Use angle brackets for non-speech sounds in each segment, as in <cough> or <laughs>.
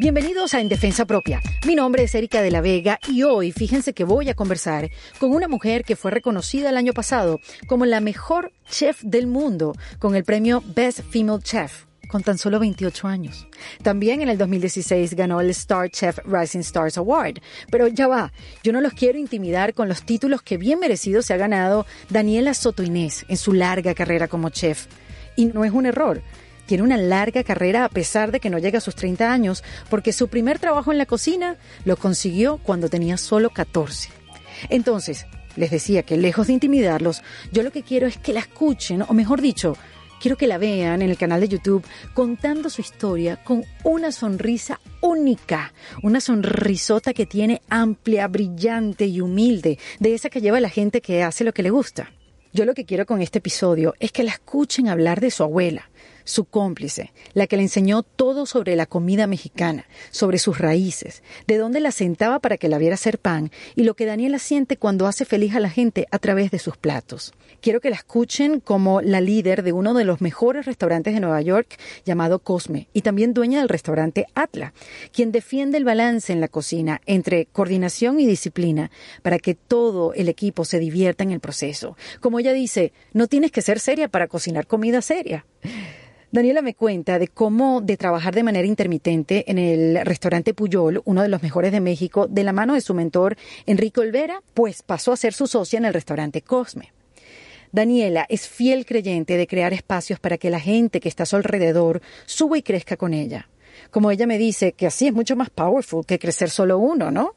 Bienvenidos a En Defensa Propia. Mi nombre es Erika de la Vega y hoy fíjense que voy a conversar con una mujer que fue reconocida el año pasado como la mejor chef del mundo con el premio Best Female Chef con tan solo 28 años. También en el 2016 ganó el Star Chef Rising Stars Award. Pero ya va, yo no los quiero intimidar con los títulos que bien merecidos se ha ganado Daniela Soto Inés en su larga carrera como chef. Y no es un error. Tiene una larga carrera a pesar de que no llega a sus 30 años, porque su primer trabajo en la cocina lo consiguió cuando tenía solo 14. Entonces, les decía que lejos de intimidarlos, yo lo que quiero es que la escuchen, o mejor dicho, quiero que la vean en el canal de YouTube contando su historia con una sonrisa única, una sonrisota que tiene amplia, brillante y humilde, de esa que lleva la gente que hace lo que le gusta. Yo lo que quiero con este episodio es que la escuchen hablar de su abuela, su cómplice, la que le enseñó todo sobre la comida mexicana, sobre sus raíces, de dónde la sentaba para que la viera hacer pan y lo que Daniela siente cuando hace feliz a la gente a través de sus platos. Quiero que la escuchen como la líder de uno de los mejores restaurantes de Nueva York llamado Cosme y también dueña del restaurante Atla, quien defiende el balance en la cocina entre coordinación y disciplina para que todo el equipo se divierta en el proceso. Como ella dice, no tienes que ser seria para cocinar comida seria. Daniela me cuenta de cómo de trabajar de manera intermitente en el restaurante Puyol, uno de los mejores de México, de la mano de su mentor Enrique Olvera, pues pasó a ser su socia en el restaurante Cosme. Daniela es fiel creyente de crear espacios para que la gente que está a su alrededor suba y crezca con ella. Como ella me dice, que así es mucho más powerful que crecer solo uno, ¿no?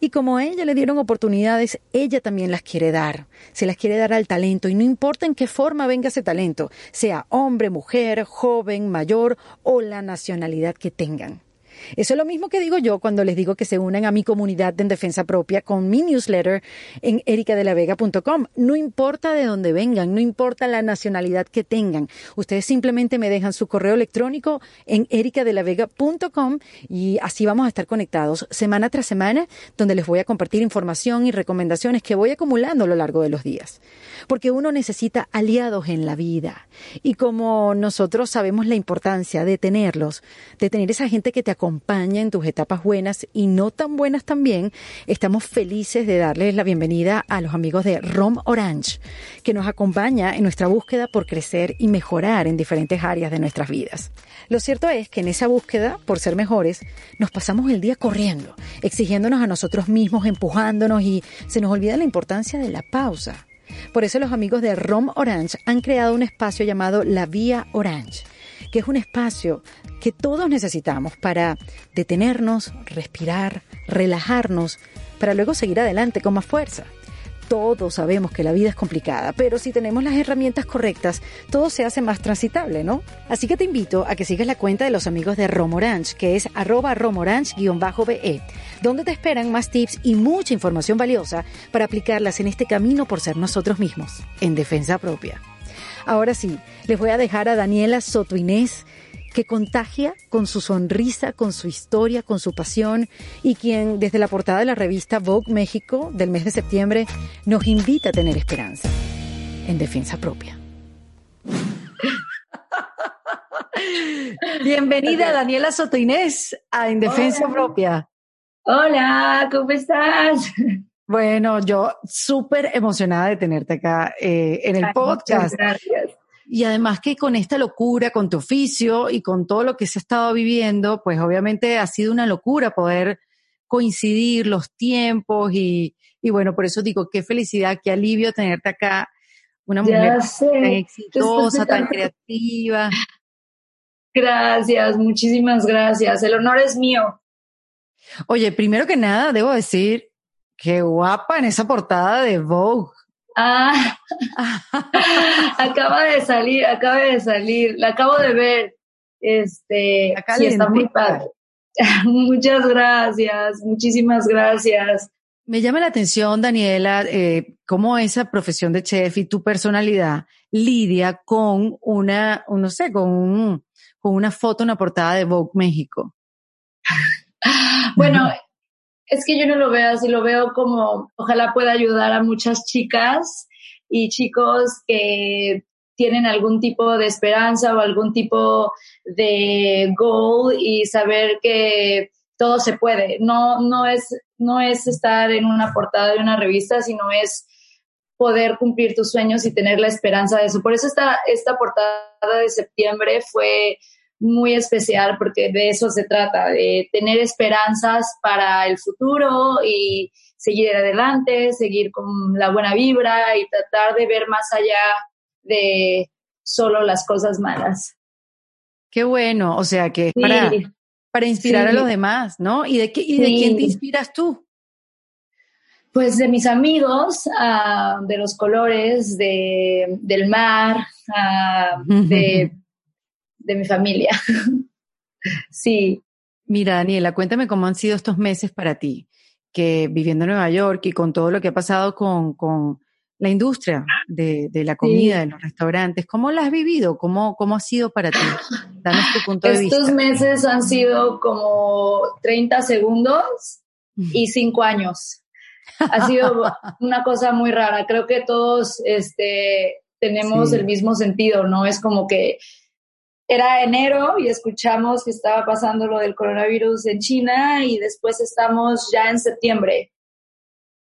Y como a ella le dieron oportunidades, ella también las quiere dar. Se las quiere dar al talento y no importa en qué forma venga ese talento, sea hombre, mujer, joven, mayor o la nacionalidad que tengan. Eso es lo mismo que digo yo cuando les digo que se unan a mi comunidad en defensa propia con mi newsletter en ericadelavega.com. No importa de dónde vengan, no importa la nacionalidad que tengan. Ustedes simplemente me dejan su correo electrónico en ericadelavega.com y así vamos a estar conectados semana tras semana donde les voy a compartir información y recomendaciones que voy acumulando a lo largo de los días. Porque uno necesita aliados en la vida. Y como nosotros sabemos la importancia de tenerlos, de tener esa gente que te acompaña, acompaña en tus etapas buenas y no tan buenas también, estamos felices de darles la bienvenida a los amigos de Rom Orange, que nos acompaña en nuestra búsqueda por crecer y mejorar en diferentes áreas de nuestras vidas. Lo cierto es que en esa búsqueda por ser mejores, nos pasamos el día corriendo, exigiéndonos a nosotros mismos, empujándonos y se nos olvida la importancia de la pausa. Por eso los amigos de Rom Orange han creado un espacio llamado La Vía Orange que es un espacio que todos necesitamos para detenernos, respirar, relajarnos, para luego seguir adelante con más fuerza. Todos sabemos que la vida es complicada, pero si tenemos las herramientas correctas, todo se hace más transitable, ¿no? Así que te invito a que sigas la cuenta de los amigos de Romorange, que es arroba romorange-be, donde te esperan más tips y mucha información valiosa para aplicarlas en este camino por ser nosotros mismos, en defensa propia. Ahora sí, les voy a dejar a Daniela Soto Inés, que contagia con su sonrisa, con su historia, con su pasión y quien desde la portada de la revista Vogue México del mes de septiembre nos invita a tener esperanza en defensa propia. <laughs> Bienvenida Daniela Soto Inés a En Defensa Propia. Hola, ¿cómo estás? Bueno, yo súper emocionada de tenerte acá eh, en el podcast. Gracias. Y además que con esta locura, con tu oficio y con todo lo que se ha estado viviendo, pues obviamente ha sido una locura poder coincidir los tiempos y, y bueno, por eso digo, qué felicidad, qué alivio tenerte acá, una mujer tan exitosa, tan creativa. Gracias, muchísimas gracias. El honor es mío. Oye, primero que nada, debo decir Qué guapa en esa portada de Vogue. Ah, <laughs> acaba de salir, acaba de salir, la acabo de ver. Este, Acá sí, está muy padre. <laughs> Muchas gracias, muchísimas gracias. Me llama la atención, Daniela, eh, cómo esa profesión de chef y tu personalidad lidia con una, no sé, con, un, con una foto, una portada de Vogue México. Bueno, es que yo no lo veo así, lo veo como ojalá pueda ayudar a muchas chicas y chicos que tienen algún tipo de esperanza o algún tipo de goal y saber que todo se puede. No, no, es, no es estar en una portada de una revista, sino es poder cumplir tus sueños y tener la esperanza de eso. Por eso esta, esta portada de septiembre fue muy especial porque de eso se trata, de tener esperanzas para el futuro y seguir adelante, seguir con la buena vibra y tratar de ver más allá de solo las cosas malas. Qué bueno, o sea que para, para inspirar a los demás, ¿no? ¿Y de, qué, y de quién te inspiras tú? Pues de mis amigos, uh, de los colores, de, del mar, uh, de, <laughs> de mi familia. <laughs> sí. Mira, Daniela, cuéntame cómo han sido estos meses para ti, que viviendo en Nueva York y con todo lo que ha pasado con, con la industria de, de la comida, de los restaurantes, ¿cómo la has vivido? ¿Cómo, cómo ha sido para ti? Danos tu punto de vista. Estos meses han sido como 30 segundos y 5 años. Ha sido <laughs> una cosa muy rara. Creo que todos este, tenemos el mismo sentido, ¿no? Es como que era enero y escuchamos que estaba pasando lo del coronavirus en China y después estamos ya en septiembre.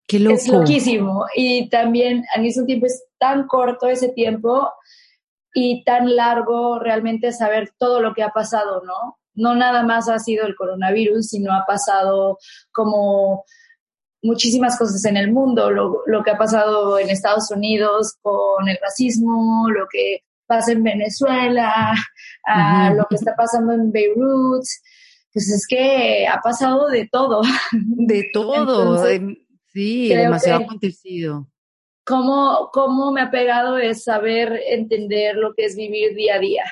Qué loco. Es loquísimo. Y también al mismo tiempo es tan corto ese tiempo y tan largo realmente saber todo lo que ha pasado, ¿no? No nada más ha sido el coronavirus, sino ha pasado como muchísimas cosas en el mundo, lo, lo que ha pasado en Estados Unidos con el racismo, lo que pasa en Venezuela, lo que está pasando en Beirut, pues es que ha pasado de todo. De todo. Sí, demasiado acontecido. Cómo, cómo me ha pegado es saber entender lo que es vivir día a día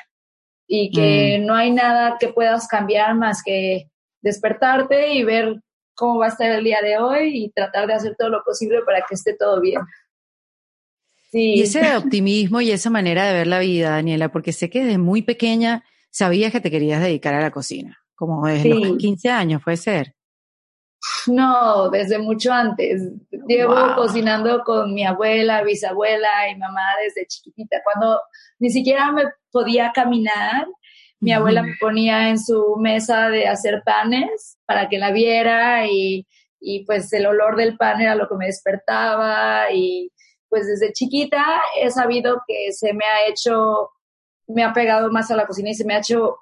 y que mm. no hay nada que puedas cambiar más que despertarte y ver cómo va a estar el día de hoy y tratar de hacer todo lo posible para que esté todo bien. Sí. Y ese optimismo y esa manera de ver la vida, Daniela, porque sé que desde muy pequeña sabías que te querías dedicar a la cocina, como desde los 15 años, puede ser. No, desde mucho antes. Llevo cocinando con mi abuela, bisabuela y mamá desde chiquitita. Cuando ni siquiera me podía caminar, mi abuela me ponía en su mesa de hacer panes para que la viera y, y pues el olor del pan era lo que me despertaba y pues desde chiquita he sabido que se me ha hecho, me ha pegado más a la cocina y se me ha hecho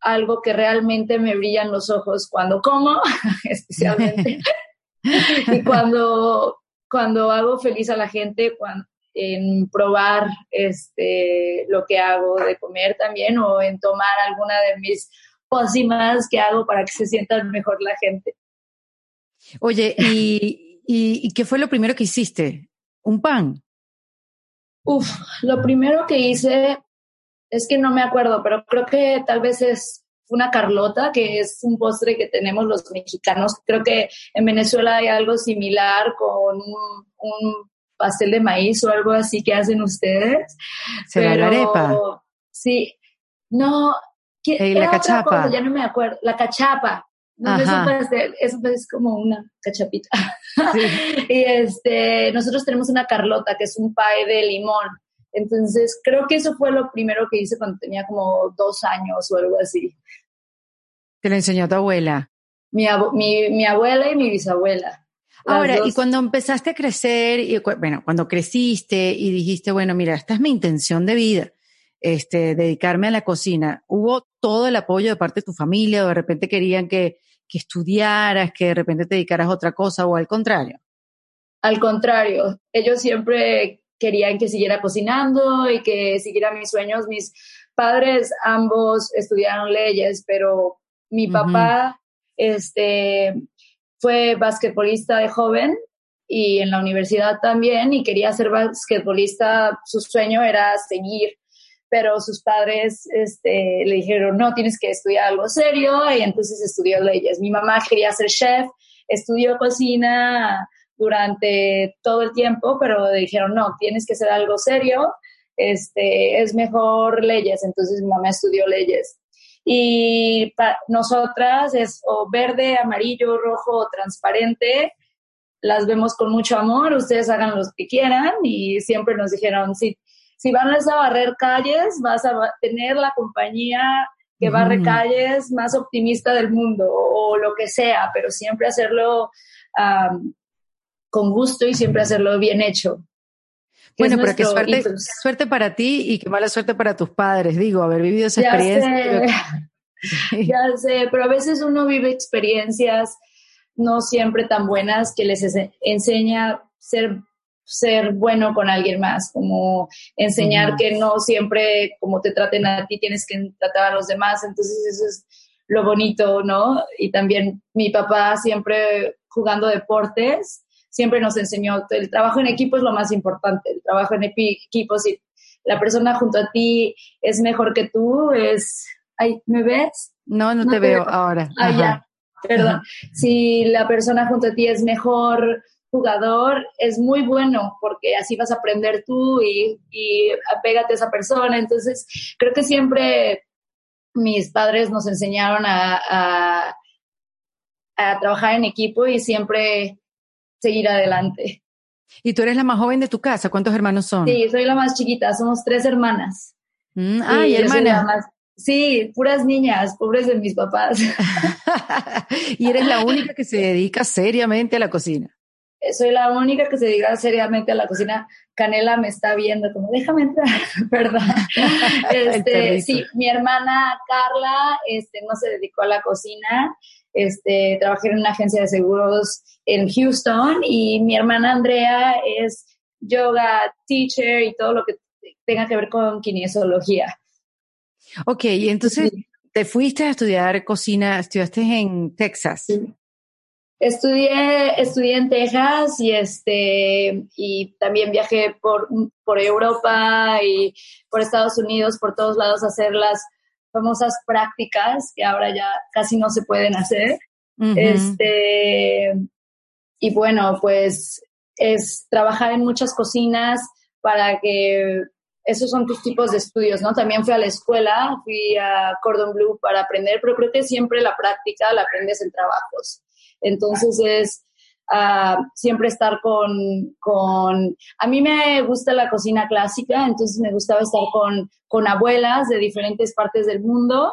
algo que realmente me brillan los ojos cuando como, <laughs> especialmente, <laughs> y cuando, cuando hago feliz a la gente cuando, en probar este, lo que hago de comer también o en tomar alguna de mis pócimas que hago para que se sientan mejor la gente. Oye, ¿y, y, qué fue lo primero que hiciste? ¿Un pan? Uf, lo primero que hice es que no me acuerdo, pero creo que tal vez es una carlota, que es un postre que tenemos los mexicanos. Creo que en Venezuela hay algo similar con un, pastel de maíz o algo así que hacen ustedes. ¿Será la arepa? Sí, no. Eh, la cachapa. ya no me acuerdo. La cachapa. No, es un pastel, eso es como una cachapita. <laughs> <laughs> y este, nosotros tenemos una carlota, que es un pie de limón. Entonces, creo que eso fue lo primero que hice cuando tenía como dos años o algo así. ¿Te lo enseñó tu abuela? Mi, mi, abuela y mi bisabuela. Ahora, y cuando empezaste a crecer, y, bueno, cuando creciste y dijiste, bueno, mira, esta es mi intención de vida, este, dedicarme a la cocina, ¿hubo todo el apoyo de parte de tu familia o de repente querían que, que estudiaras, que de repente te dedicaras a otra cosa o al contrario? Al contrario, ellos siempre querían que siguiera cocinando y que siguiera mis sueños. Mis padres ambos estudiaron leyes, pero mi papá este, fue basquetbolista de joven y en la universidad también y quería ser basquetbolista. Su sueño era seguir, pero sus padres este, le dijeron, no, tienes que estudiar algo serio y entonces estudió leyes. Mi mamá quería ser chef, estudió cocina durante todo el tiempo, pero dijeron, no, tienes que ser algo serio, este, es mejor leyes, entonces mi mamá estudió leyes. Y nosotras es verde, amarillo, rojo o transparente, las vemos con mucho amor, ustedes hagan lo que quieran y siempre nos dijeron, si, si vas a barrer calles, vas a tener la compañía que barre calles más optimista del mundo o, lo que sea, pero siempre hacerlo con gusto y siempre hacerlo bien hecho. Bueno, pero qué suerte, suerte para ti y qué mala suerte para tus padres, digo, haber vivido esa experiencia. <laughs> ya sé, pero a veces uno vive experiencias no siempre tan buenas que les enseña ser ser bueno con alguien más, como enseñar que no siempre como te traten a ti tienes que tratar a los demás, entonces eso es lo bonito, ¿no? Y también mi papá siempre jugando deportes, siempre nos enseñó, el trabajo en equipo es lo más importante, el trabajo en equipo, si la persona junto a ti es mejor que tú, es, ay, ¿me ves? No, no, te, veo, ahora. Ah, ya, perdón. Si la persona junto a ti es mejor jugador, es muy bueno porque así vas a aprender tú y, y apégate a esa persona. Entonces, creo que siempre mis padres nos enseñaron a, a trabajar en equipo y siempre seguir adelante. ¿Y tú eres la más joven de tu casa? ¿Cuántos hermanos son? Sí, soy la más chiquita, somos tres hermanas. Mm, ah, y hermanas. Sí, puras niñas, pobres de mis papás. <laughs> y eres la única que se dedica seriamente a la cocina. Soy la única que se dedica seriamente a la cocina. Canela me está viendo como, déjame entrar, <laughs> perdón. <laughs> Este, sí, mi hermana Carla este, no se dedicó a la cocina. Este, trabajé en una agencia de seguros en Houston y mi hermana Andrea es yoga teacher y todo lo que tenga que ver con kinesiología. Ok, y entonces te fuiste a estudiar cocina, estudiaste en Texas. Estudié, estudié en Texas y este y también viajé por, por Europa y por Estados Unidos, por todos lados a hacer las famosas prácticas que ahora ya casi no se pueden hacer. Este y bueno, pues es trabajar en muchas cocinas para que esos son tus tipos de estudios, ¿no? También fui a la escuela, fui a Cordon Blue para aprender, pero creo que siempre la práctica la aprendes en trabajos. Entonces es uh, siempre estar con, con... A mí me gusta la cocina clásica, entonces me gustaba estar con, con abuelas de diferentes partes del mundo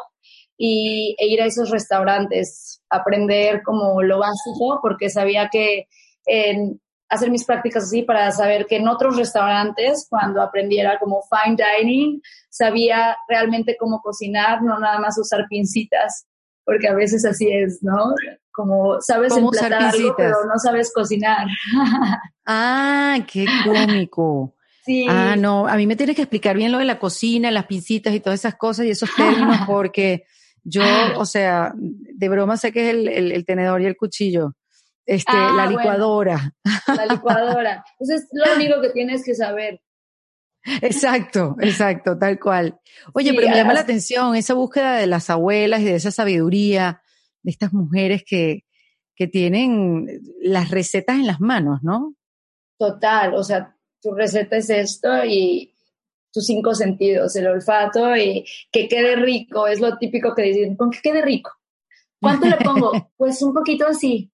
y, e ir a esos restaurantes, aprender como lo básico, porque sabía que en, hacer mis prácticas así para saber que en otros restaurantes, cuando aprendiera como fine dining, sabía realmente cómo cocinar, no nada más usar pincitas, porque a veces así es, ¿no? Como sabes emplatar algo, pero no sabes cocinar. <laughs> ah, qué cómico. Sí. Ah, no, a mí me tienes que explicar bien lo de la cocina, las pincitas y todas esas cosas y esos términos, <laughs> porque yo, o sea, de broma sé que es el tenedor y el cuchillo este, ah, la licuadora. la licuadora. Pues es lo único que tienes que saber. Exacto, exacto, tal cual. Oye, pero me llama la atención esa búsqueda de las abuelas y de esa sabiduría de estas mujeres que, que tienen las recetas en las manos, ¿no? Total, o sea, tu receta es esto y tus cinco sentidos, el olfato y que quede rico, es lo típico que dicen, con que quede rico. ¿Cuánto le pongo? <laughs> Pues un poquito así.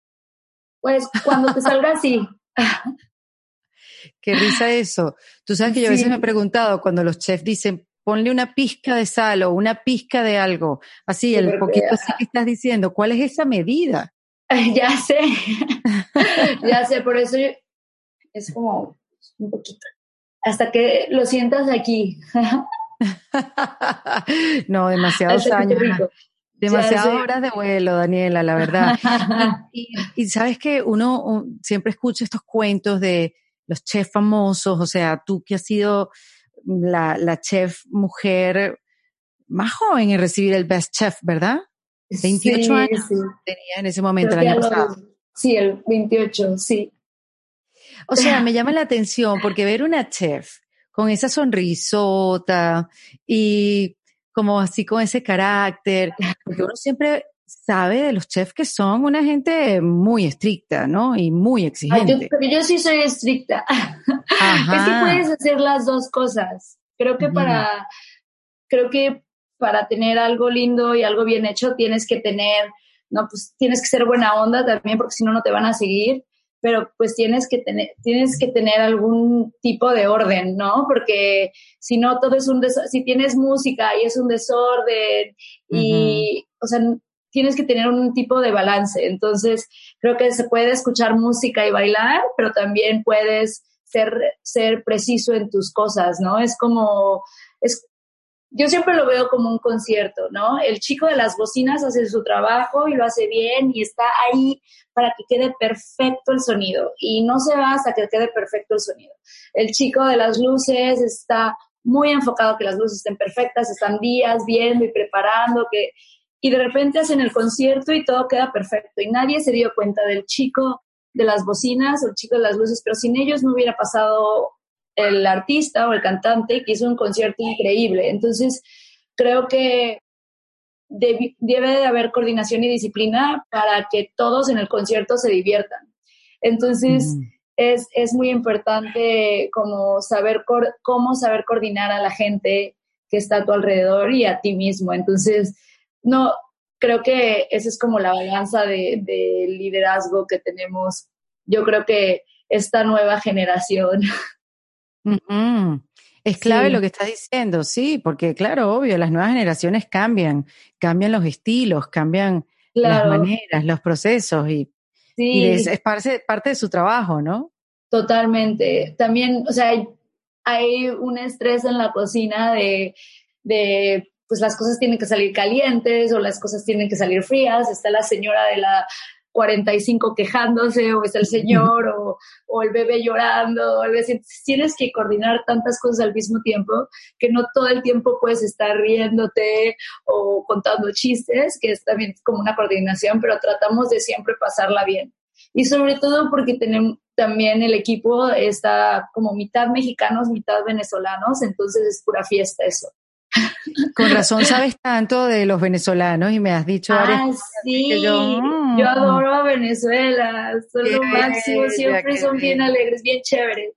Pues cuando te salga así. Qué risa eso. Tú sabes que yo a veces me he preguntado cuando los chefs dicen, ponle una pizca de sal o una pizca de algo, así, el poquito así que estás diciendo, ¿cuál es esa medida? <laughs> Ya sé, <laughs> ya sé, por eso es como un poquito, hasta que lo sientas aquí. <laughs> no, demasiados años. Demasiadas horas de vuelo, Daniela, la verdad. y, sabes que uno siempre escucha estos cuentos de los chefs famosos, o sea, tú que has sido la, la chef mujer más joven en recibir el Best Chef, ¿verdad? 28 años tenía en ese momento, el año pasado. Sí, el 28, sí. O sea, me <laughs> llama la atención porque ver una chef con esa sonrisota y como así con ese carácter, porque uno siempre sabe de los chefs que son una gente muy estricta, ¿no? Y muy exigente. yo, yo sí soy estricta. <laughs> Es que puedes hacer las dos cosas. Creo que para, creo que para tener algo lindo y algo bien hecho tienes que tener, no, pues tienes que ser buena onda también porque si no, no te van a seguir. pero pues tienes que tener, tienes que tener algún tipo de orden, ¿no? Porque si no, todo es un desorden, si tienes música y es un desorden y, o sea, tienes que tener un tipo de balance. Entonces, creo que se puede escuchar música y bailar, pero también puedes ser, ser preciso en tus cosas, ¿no? Es como, es, yo siempre lo veo como un concierto, ¿no? El chico de las bocinas hace su trabajo y lo hace bien y está ahí para que quede perfecto el sonido y no se va hasta que quede perfecto el sonido. El chico de las luces está muy enfocado que las luces estén perfectas, están días viendo y preparando que y de repente hacen el concierto y todo queda perfecto y nadie se dio cuenta del chico de las bocinas o el chico de las luces, pero sin ellos no hubiera pasado el artista o el cantante que hizo un concierto increíble. Entonces, creo que debe, de haber coordinación y disciplina para que todos en el concierto se diviertan. Entonces, es, es, muy importante como saber cómo saber coordinar a la gente que está a tu alrededor y a ti mismo. Entonces, no, creo que esa es como la balanza de, liderazgo que tenemos. Yo creo que esta nueva generación. Es clave lo que estás diciendo, sí, porque claro, obvio, las nuevas generaciones cambian, cambian los estilos, cambian las maneras, los procesos y, es, parte, parte, de su trabajo, ¿no? Totalmente. También, o sea, hay, un estrés en la cocina de, de pues las cosas tienen que salir calientes o las cosas tienen que salir frías, está la señora de la 45 quejándose o es el señor o, o el bebé llorando, o el tienes que coordinar tantas cosas al mismo tiempo que no todo el tiempo puedes estar riéndote o contando chistes, que es también como una coordinación, pero tratamos de siempre pasarla bien. Y sobre todo porque tenemos también el equipo está como mitad mexicanos, mitad venezolanos, entonces es pura fiesta eso. Con razón sabes tanto de los venezolanos y me has dicho ah, sí. yo, mm. yo, adoro a Venezuela, son lo máximo, siempre son bien alegres, bien chéveres.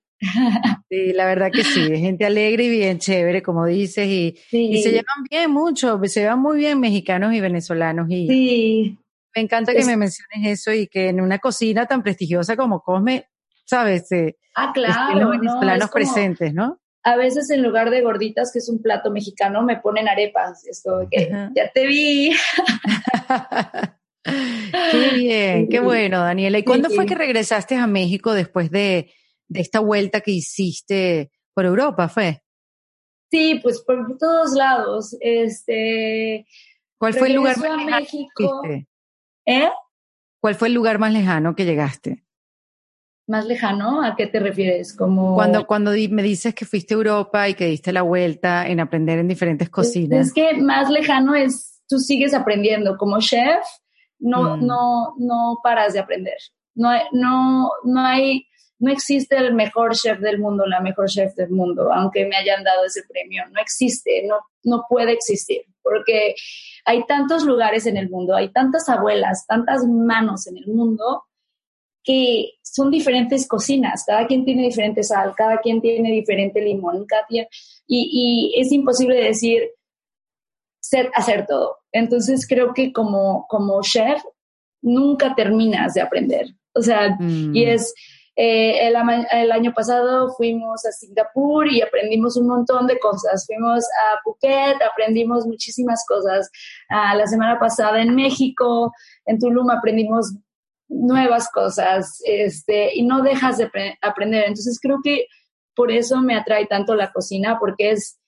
Sí, la verdad que sí, gente alegre y bien chévere, como dices, y, y, se llevan bien mucho, se llevan muy bien mexicanos y venezolanos. Y sí. Me encanta que me menciones eso y que en una cocina tan prestigiosa como Cosme, ¿sabes? ah, claro. los venezolanos presentes, ¿no? A veces en lugar de gorditas, que es un plato mexicano, me ponen arepas. Esto que ya te vi. <laughs> qué bien, qué bueno, Daniela. ¿Y cuándo fue que regresaste a México después de, esta vuelta que hiciste por Europa? ¿Fue? Sí, pues por todos lados. Este. ¿Cuál fue el lugar más lejano México. ¿Eh? ¿Cuál fue el lugar más lejano que llegaste? Más lejano, ¿a qué te refieres? Como... Cuando, cuando me dices que fuiste a Europa y que diste la vuelta en aprender en diferentes cocinas. Es, que más lejano es, tú sigues aprendiendo. Como chef, no, mm. no, no paras de aprender. No hay, no, no hay, no existe el mejor chef del mundo, la mejor chef del mundo, aunque me hayan dado ese premio. No existe, no, no puede existir, porque hay tantos lugares en el mundo, hay tantas abuelas, tantas manos en el mundo que son diferentes cocinas, cada quien tiene diferente sal, cada quien tiene diferente limón, cada y, y, es imposible decir ser, hacer todo. Entonces creo que como, como chef nunca terminas de aprender. O sea, mm. y es, eh, el, el, año pasado fuimos a Singapur y aprendimos un montón de cosas. Fuimos a Phuket, aprendimos muchísimas cosas. Ah, la semana pasada en México, en Tulum aprendimos nuevas cosas este, y no dejas de aprender. Entonces creo que por eso me atrae tanto la cocina, porque es,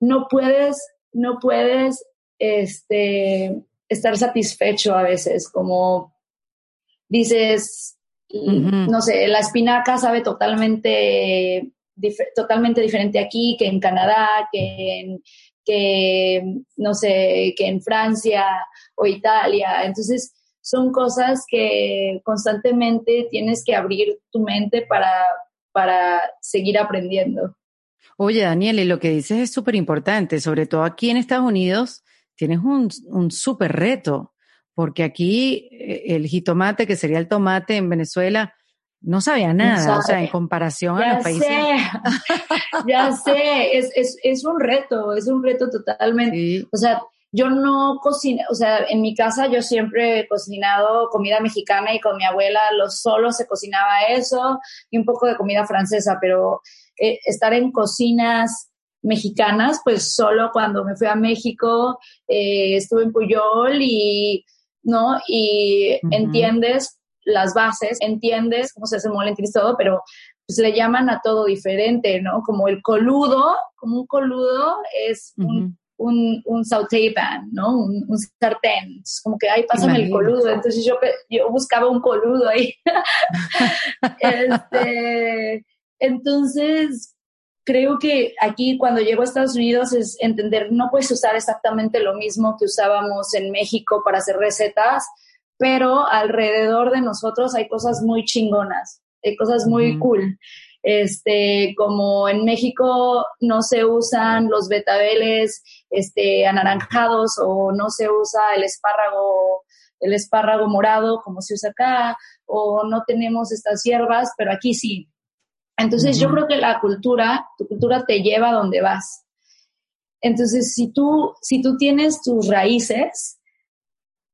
no puedes, no puedes este, estar satisfecho a veces, como dices, no sé, la espinaca sabe totalmente, totalmente diferente aquí que en Canadá, que en, que, no sé, que en Francia o Italia. Entonces, son cosas que constantemente tienes que abrir tu mente para, para seguir aprendiendo. Oye, Daniel, y lo que dices es súper importante, sobre todo aquí en Estados Unidos tienes un, un súper reto, porque aquí eh, el jitomate, que sería el tomate en Venezuela, no sabía nada, o sea, en comparación a los países. Sé, <laughs> ya sé, es, es, es, un reto, es un reto totalmente. O sea, yo no cocino, o sea, en mi casa yo siempre he cocinado comida mexicana y con mi abuela lo solo se cocinaba eso y un poco de comida francesa, pero eh, estar en cocinas mexicanas, pues solo cuando me fui a México, eh, estuve en Puyol y, ¿no? Y entiendes las bases, entiendes cómo se hace mole, entiendes todo, pero pues le llaman a todo diferente, ¿no? Como el coludo, como un coludo es un un, un sauté pan, ¿no? Un, sartén. como que, ay, pásame el coludo. Entonces yo, yo buscaba un coludo ahí. <laughs> este, entonces, creo que aquí cuando llego a Estados Unidos es entender, no puedes usar exactamente lo mismo que usábamos en México para hacer recetas, pero alrededor de nosotros hay cosas muy chingonas, hay cosas muy cool. Este, como en México no se usan los betabeles este, anaranjados o no se usa el espárrago, el espárrago morado como se usa acá, o no tenemos estas hierbas, pero aquí sí. Entonces yo creo que la cultura, tu cultura te lleva a donde vas. Entonces, si tú, si tú tienes tus raíces,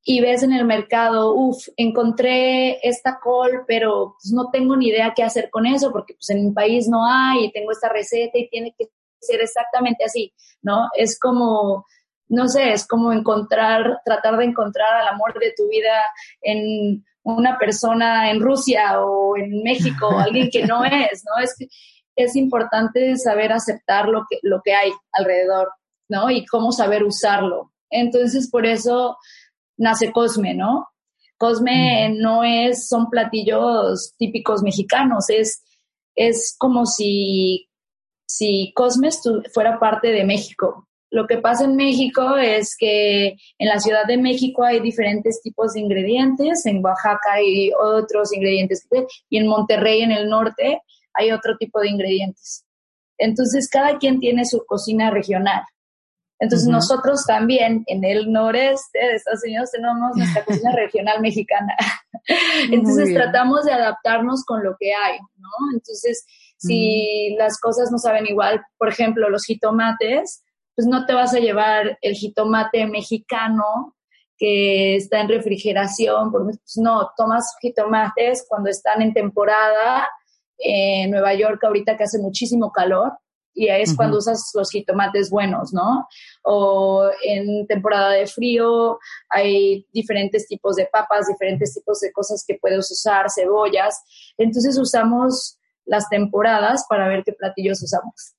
y ves en el mercado, uff, encontré esta col, pero pues, no tengo ni idea qué hacer con eso porque pues en mi país no hay y tengo esta receta y tiene que ser exactamente así, ¿no? Es como, no sé, es como encontrar, tratar de encontrar al amor de tu vida en una persona en Rusia o en México, alguien que no <laughs> es, ¿no? Es es importante saber aceptar lo que, lo que hay alrededor, ¿no? Y cómo saber usarlo. Entonces, por eso nace Cosme, ¿no? Cosme no es, son platillos típicos mexicanos, es, es como si, si Cosme fuera parte de México. Lo que pasa en México es que en la Ciudad de México hay diferentes tipos de ingredientes, en Oaxaca hay otros ingredientes y en Monterrey, en el norte, hay otro tipo de ingredientes. Entonces, cada quien tiene su cocina regional. Entonces nosotros también en el noreste de Estados Unidos tenemos <laughs> nuestra cocina regional mexicana. Entonces tratamos de adaptarnos con lo que hay, ¿no? Entonces, si las cosas no saben igual, por ejemplo, los jitomates, pues no te vas a llevar el jitomate mexicano que está en refrigeración, pues no, tomas jitomates cuando están en temporada en Nueva York ahorita que hace muchísimo calor, y es cuando usas los jitomates buenos, ¿no? O en temporada de frío hay diferentes tipos de papas, diferentes tipos de cosas que puedes usar, cebollas. Entonces usamos las temporadas para ver qué platillos usamos.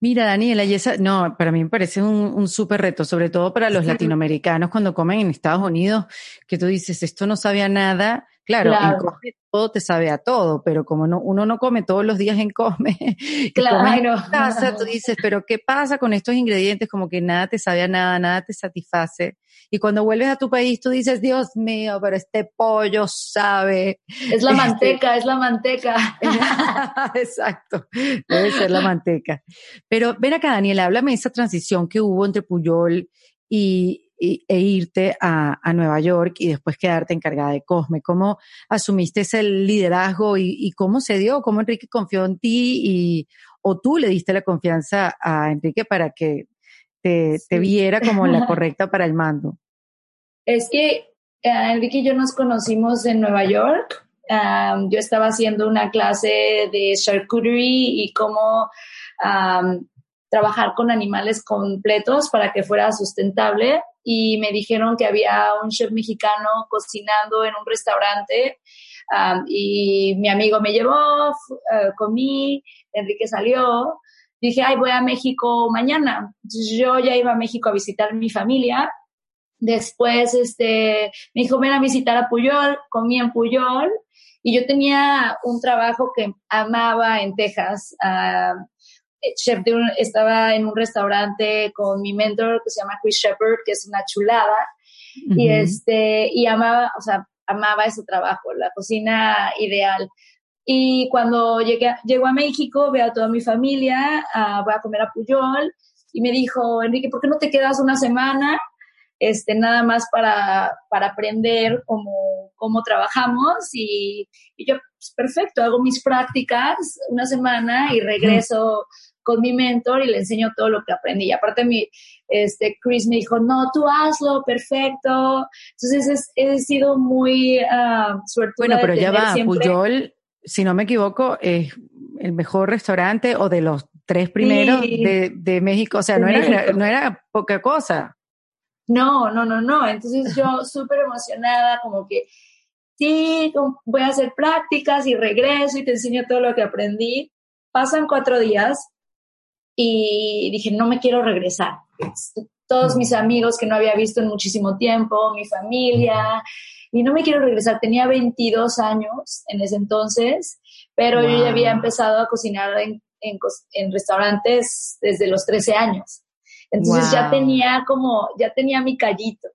Mira, Daniela, y esa, no, para mí me parece un, un súper reto, sobre todo para los <laughs> latinoamericanos cuando comen en Estados Unidos, que tú dices, esto no sabía nada, Claro, en Come todo te sabe a todo, pero como no, uno no come todos los días en Come, <laughs> claro. en casa, tú dices, pero ¿qué pasa con estos ingredientes? Como que nada te sabe a nada, nada te satisface. Y cuando vuelves a tu país, tú dices, Dios mío, pero este pollo sabe. Es la este manteca, es la manteca. <laughs> Exacto, debe ser la manteca. Pero ven acá, Daniela, háblame de esa transición que hubo entre Puyol y, e irte a, a, Nueva York y después quedarte encargada de Cosme. ¿Cómo asumiste ese liderazgo y, cómo se dio? ¿Cómo Enrique confió en ti y, o tú le diste la confianza a Enrique para que te, te viera como la <laughs> correcta para el mando? Es que eh, Enrique y yo nos conocimos en Nueva York. yo estaba haciendo una clase de charcuterie y cómo trabajar con animales completos para que fuera sustentable y me dijeron que había un chef mexicano cocinando en un restaurante y mi amigo me llevó, eh, comí, Enrique salió, dije, ay, voy a México mañana. yo ya iba a México a visitar a mi familia. Después, este, me dijo, ven a visitar a Puyol, comí en Puyol y yo tenía un trabajo que amaba en Texas. Eh, chef de un, estaba en un restaurante con mi mentor que se llama Chris Shepard, que es una chulada, y este, y amaba, o sea, amaba ese trabajo, la cocina ideal. Y cuando llegué, llego a México, veo a toda mi familia, uh, voy a comer a Puyol, y me dijo, Enrique, ¿por qué no te quedas una semana? Este, nada más para, para aprender cómo, cómo trabajamos y, y yo, pues, perfecto, hago mis prácticas una semana y regreso con mi mentor y le enseño todo lo que aprendí. Y aparte mi, Este, Chris me dijo, no, tú hazlo, perfecto. Entonces he sido muy uh, Bueno, pero ya va, Puyol, si no me equivoco, es el mejor restaurante o de los tres primeros de, México. O sea, no, Era, no era poca cosa. No, no, no, no. Entonces yo <laughs> súper emocionada, como que sí, voy a hacer prácticas y regreso y te enseño todo lo que aprendí. Pasan cuatro días y dije, no me quiero regresar. Todos mis amigos que no había visto en muchísimo tiempo, mi familia, y no me quiero regresar. Tenía 22 años en ese entonces, pero yo ya había empezado a cocinar en, en, restaurantes desde los 13 años. Entonces ya tenía como, ya tenía mi callito.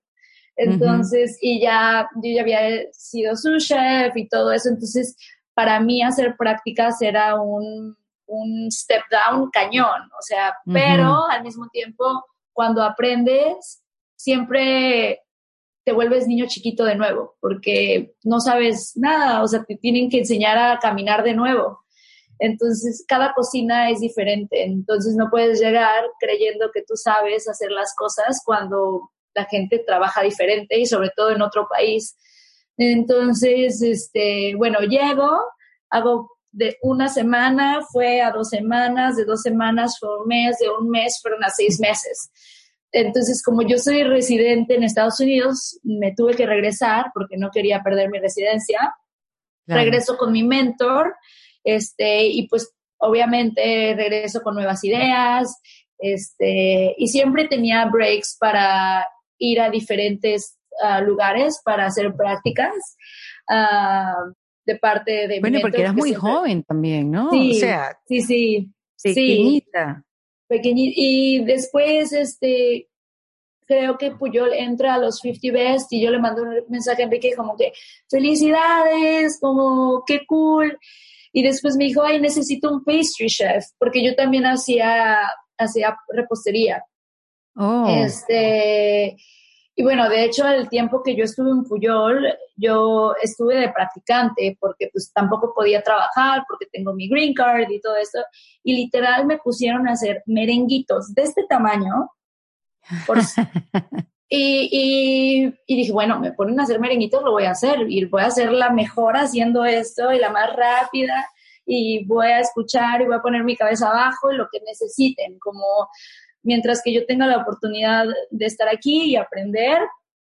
Entonces, y ya, yo ya había sido su chef y todo eso. Entonces, para mí hacer prácticas era un, un step down cañón. O sea, pero al mismo tiempo, cuando aprendes, siempre te vuelves niño chiquito de nuevo, porque no sabes nada, o sea, te tienen que enseñar a caminar de nuevo. Entonces, cada cocina es diferente, entonces no puedes llegar creyendo que tú sabes hacer las cosas cuando la gente trabaja diferente y sobre todo en otro país. Entonces, este, bueno, llego, hago de una semana, fue a dos semanas, de dos semanas fue un mes, de un mes fueron a seis meses. Entonces, como yo soy residente en Estados Unidos, me tuve que regresar porque no quería perder mi residencia. Regreso con mi mentor, este, y pues obviamente regreso con nuevas ideas, este, y siempre tenía breaks para ir a diferentes ah, lugares para hacer prácticas uh, de parte de... Bueno, porque eras muy joven también, ¿no? Sí, o sea, sí, sí. Pequeñita. pequeñita. Y después, este, creo que Puyol entra a los 50 Best y yo le mando un mensaje a Enrique como que, felicidades, como, qué cool. Y después me dijo, ay, necesito un pastry chef, porque yo también hacía, hacía repostería. Oh. Este, y bueno, de hecho, el tiempo que yo estuve en Puyol, yo estuve de practicante porque pues tampoco podía trabajar porque tengo mi green card y todo eso. Y literal me pusieron a hacer merenguitos de este tamaño. <laughs> y, y, y, dije, bueno, me ponen a hacer merenguitos, lo voy a hacer. Y voy a ser la mejor haciendo esto y la más rápida. Y voy a escuchar y voy a poner mi cabeza abajo y lo que necesiten, como mientras que yo tenga la oportunidad de estar aquí y aprender,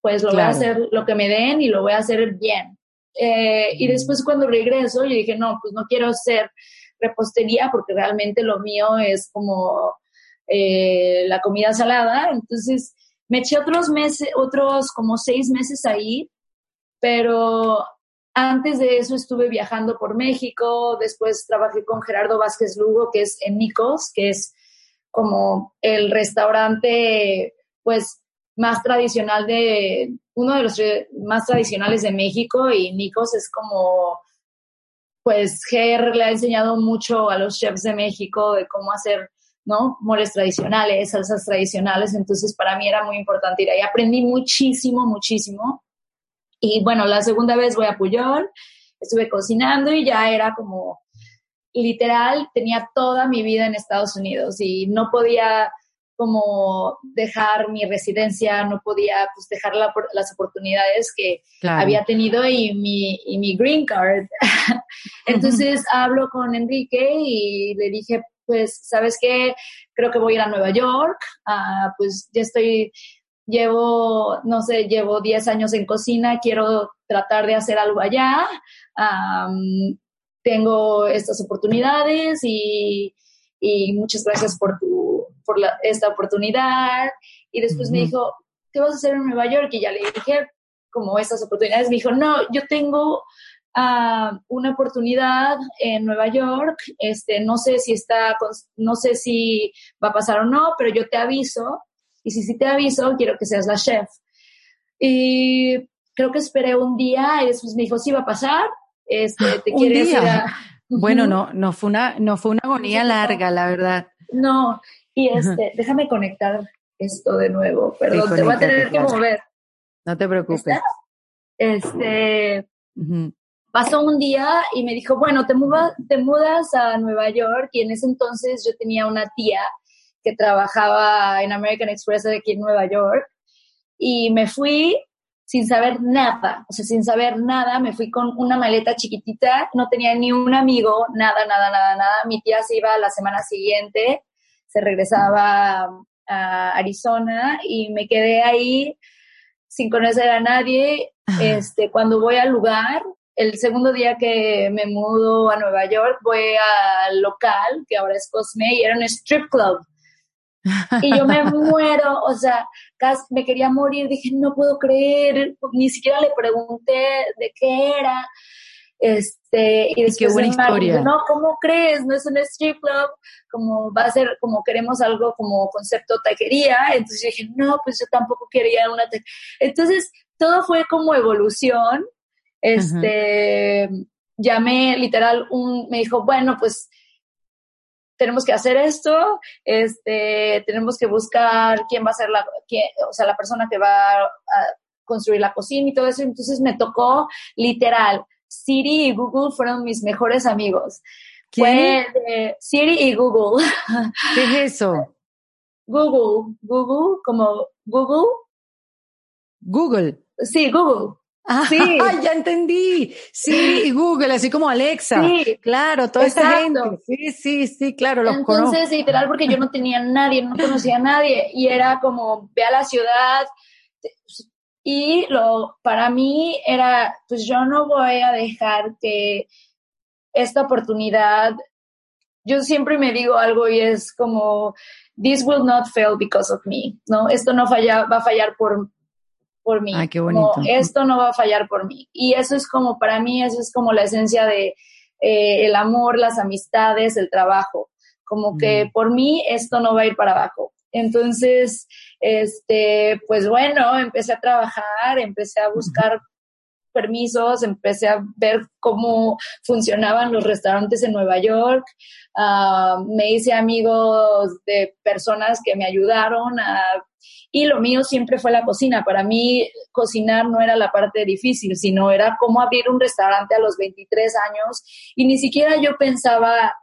pues lo voy a hacer lo que me den y lo voy a hacer bien. Eh, y después cuando regreso, yo dije, no, pues no quiero hacer repostería porque realmente lo mío es como eh, la comida salada. Entonces me eché otros meses, otros como seis meses ahí, pero antes de eso estuve viajando por México, después trabajé con Gerardo Vázquez Lugo, que es en Nicos, que es como el restaurante, pues, más tradicional de, uno de los más tradicionales de México y Nicos es como, pues, Ger le ha enseñado mucho a los chefs de México de cómo hacer, ¿no? Moles tradicionales, salsas tradicionales, entonces para mí era muy importante ir ahí. Aprendí muchísimo, muchísimo. Y bueno, la segunda vez voy a Puyol, estuve cocinando y ya era como literal tenía toda mi vida en Estados Unidos y no podía como dejar mi residencia, no podía pues dejar las oportunidades que había tenido y mi, y mi green card. <laughs> Entonces hablo con Enrique y le dije, pues, ¿sabes qué? Creo que voy a ir a Nueva York, ah, pues ya estoy, llevo, no sé, llevo 10 años en cocina, quiero tratar de hacer algo allá tengo estas oportunidades y, muchas gracias por, tu, por esta oportunidad. Y después me dijo, ¿qué vas a hacer en Nueva York? Y ya le dije, como estas oportunidades, me dijo, no, yo tengo ah, una oportunidad en Nueva York, este, no sé si está, no sé si va a pasar o no, pero yo te aviso, y si sí te aviso, quiero que seas la chef. Y creo que esperé un día y después me dijo, sí va a pasar, este, te quieres <laughs> ir Bueno, no, no fue una, no fue una agonía larga, la verdad. No, y este, déjame conectar esto de nuevo, perdón, te voy a tener que mover. No te preocupes. Este, pasó un día y me dijo, bueno, te, mudas, te mudas a Nueva York y en ese entonces yo tenía una tía que trabajaba en American Express aquí en Nueva York. Y me fui sin saber nada, o sea, sin saber nada, me fui con una maleta chiquitita, no tenía ni un amigo, nada, nada, nada, nada. Mi tía se iba la semana siguiente, se regresaba a Arizona y me quedé ahí sin conocer a nadie. Este, cuando voy al lugar, el segundo día que me mudo a Nueva York, voy al local, que ahora es Cosme, y era un strip club. Y yo me <laughs> muero, o sea, casi me quería morir, dije, no puedo creer, ni siquiera le pregunté de qué era. Este, y después qué buena historia. no, ¿cómo crees? No es un strip club, como va a ser, como queremos algo como concepto taquería. Entonces dije, no, pues yo tampoco quería una taquería. Entonces, todo fue como evolución. Este, llamé literal un, me dijo, bueno, pues tenemos que hacer esto, este, tenemos que buscar quién va a ser la, quién, o sea, la persona que va a construir la cocina y todo eso. Entonces me tocó literal. Siri y Google fueron mis mejores amigos. ¿Qué? Fue Siri y Google. ¿Qué es eso? Google, Google, como Google. Google. Sí, Google. Ah, Sí. <laughs> ya entendí. Sí, y Google, así como Alexa. Sí, claro, toda esta gente. Sí, sí, sí, claro, los conozco. Entonces, literal, porque yo no tenía nadie, no conocía a nadie, y era como, ve a la ciudad, y lo, para mí era, pues yo no voy a dejar que esta oportunidad, yo siempre me digo algo y es como, this will not fail because of me, ¿no? Esto no falla, va a fallar por, por mí. Ay, qué Como, bonito. esto no va a fallar por mí. Y eso es como, para mí, eso es como la esencia de eh, el amor, las amistades, el trabajo. Como que Mm. por mí esto no va a ir para abajo. Entonces, este, pues bueno, empecé a trabajar, empecé a buscar permisos, empecé a ver cómo funcionaban los restaurantes en Nueva York, ah, me hice amigos de personas que me ayudaron y lo mío siempre fue la cocina. Para mí, cocinar no era la parte difícil, sino era cómo abrir un restaurante a los 23 años. Y ni siquiera yo pensaba,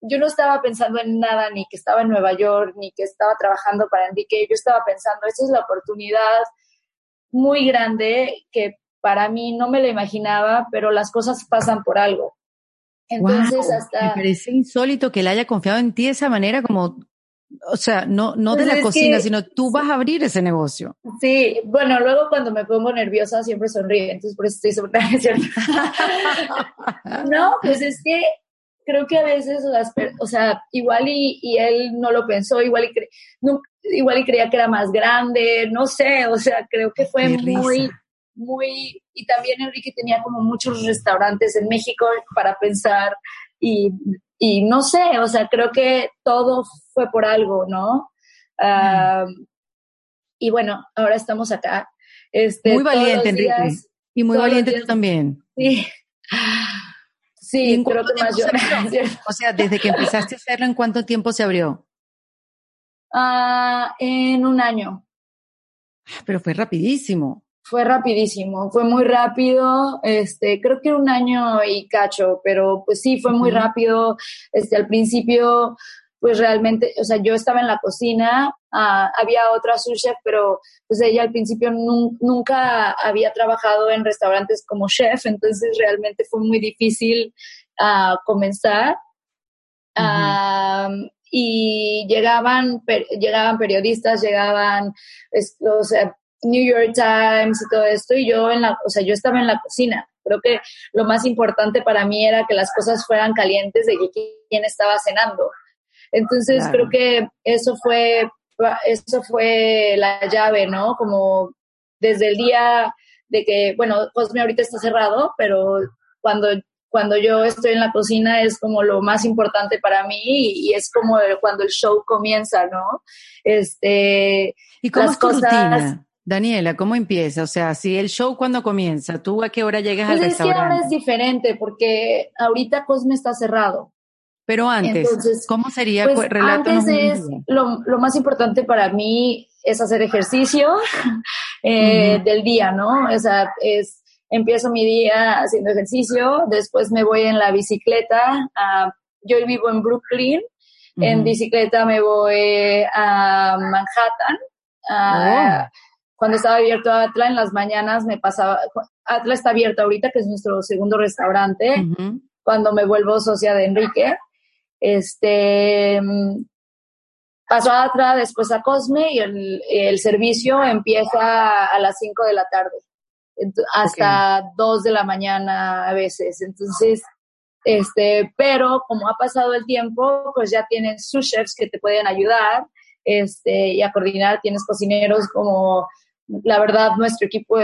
yo no estaba pensando en nada, ni que estaba en Nueva York, ni que estaba trabajando para Enrique. Yo estaba pensando, esta es la oportunidad muy grande que para mí no me la imaginaba, pero las cosas pasan por algo. Entonces, Guau, hasta... Me parece insólito que él haya confiado en ti de esa manera, como, o sea, no, no de Pues la cocina, que- sino tú vas a abrir ese negocio. Sí, bueno, luego cuando me pongo nerviosa siempre sonríe, entonces por eso estoy súper ¿es cierto? <laughs> No, pues es que creo que a veces las, o sea, igual y, y él no lo pensó, igual y, cre- no- igual y creía que era más grande, no sé, o sea, creo que fue Qué risa. Muy, y también Enrique tenía como muchos restaurantes en México para pensar y, y no sé, o sea, creo que todo fue por algo, ¿no? Ah, y bueno, ahora estamos acá. Este, Muy valiente, Enrique. días- Y muy valiente tú también. Sí. ¿Y Sí, en creo que más se? <laughs> O sea, desde que empezaste a hacerlo, ¿en cuánto tiempo se abrió? Ah, en un año. Pero fue rapidísimo. Fue rapidísimo, fue muy rápido, este, creo que un año y cacho, pero pues sí, fue muy rápido, este, al principio, pues realmente, o sea, yo estaba en la cocina, ah, había otra sous chef, pero pues ella al principio nun- nunca había trabajado en restaurantes como chef, entonces realmente fue muy difícil ah, comenzar. Y llegaban, per- llegaban periodistas, llegaban, es- o sea, New York Times y todo esto, y yo en la, o sea, yo estaba en la cocina. Creo que lo más importante para mí era que las cosas fueran calientes de quién estaba cenando. Entonces Claro. creo que eso fue, eso fue la llave, ¿no? Como desde el día de que, bueno, Cosme ahorita está cerrado, pero cuando, cuando yo estoy en la cocina es como lo más importante para mí y, y es como el- cuando el show comienza, ¿no? Este, ¿Y cómo Las es tu cosas- rutina? Daniela, ¿cómo empieza? O sea, si el show cuando comienza, ¿tú a qué hora llegas pues al es que ahora restaurante? es diferente porque ahorita Cosme está cerrado. Pero antes, Entonces, ¿cómo sería? Pues Relátanos antes es, lo, lo más importante para mí es hacer ejercicio <laughs> eh, del día, ¿no? O sea, es, empiezo mi día haciendo ejercicio, después me voy en la bicicleta, yo vivo en Brooklyn, En bicicleta me voy a Manhattan. Oh. Cuando estaba abierto Atla en las mañanas me pasaba, Atla está abierto ahorita, que es nuestro segundo restaurante. Cuando me vuelvo socia de Enrique, este, paso a Atla, después a Cosme y el, servicio empieza a las 5 de la tarde hasta 2 de la mañana a veces. Entonces, este, pero como ha pasado el tiempo, pues ya tienen sus chefs que te pueden ayudar este, y a coordinar. Tienes cocineros como, la verdad, nuestro equipo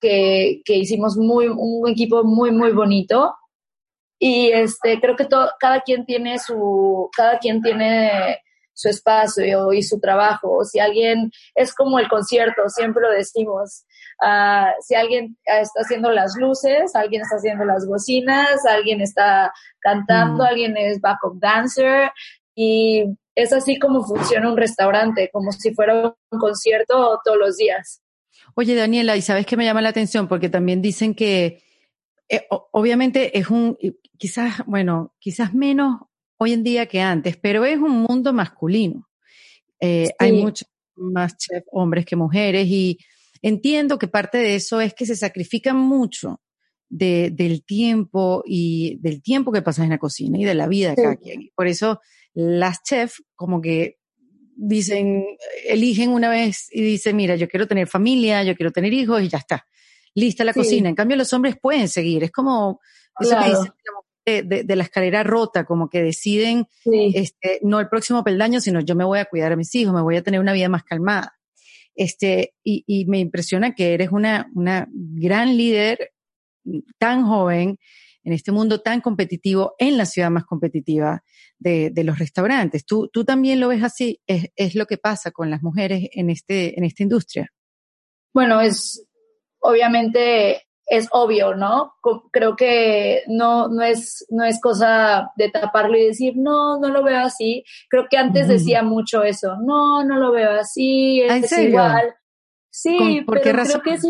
que, que hicimos muy, un equipo muy, muy bonito. Y este, creo que todo, cada quien tiene su, cada quien tiene su espacio y su trabajo. Si alguien, es como el concierto, siempre lo decimos. Uh, si alguien está haciendo las luces, alguien está haciendo las bocinas, alguien está cantando, mm. alguien es backup dancer y es así como funciona un restaurante, como si fuera un concierto todos los días. Oye, Daniela, y sabes que me llama la atención porque también dicen que eh, obviamente es un, quizás, bueno, quizás menos hoy en día que antes, pero es un mundo masculino. Eh, hay muchos más chefs hombres que mujeres y entiendo que parte de eso es que se sacrifican mucho del tiempo y del tiempo que pasas en la cocina y de la vida de cada quien. Por eso las chefs como que dicen, eligen una vez y dicen, mira, yo quiero tener familia, yo quiero tener hijos y ya está. Lista la cocina. En cambio, los hombres pueden seguir. Es como eso que dicen de, la escalera rota, como que deciden este, no el próximo peldaño, sino yo me voy a cuidar a mis hijos, me voy a tener una vida más calmada. Este, y, y me impresiona que eres una, una gran líder tan joven en este mundo tan competitivo, en la ciudad más competitiva de, de los restaurantes. ¿Tú, ¿Tú también lo ves así? ¿Es, ¿Es, lo que pasa con las mujeres en, este, en esta industria? Bueno, es obviamente es obvio, ¿no? Creo que no, no, es, no es cosa de taparlo y decir, no, no lo veo así. Creo que antes decía mucho eso, no, no lo veo así, ¿Ah, es igual. Sí, pero creo que es...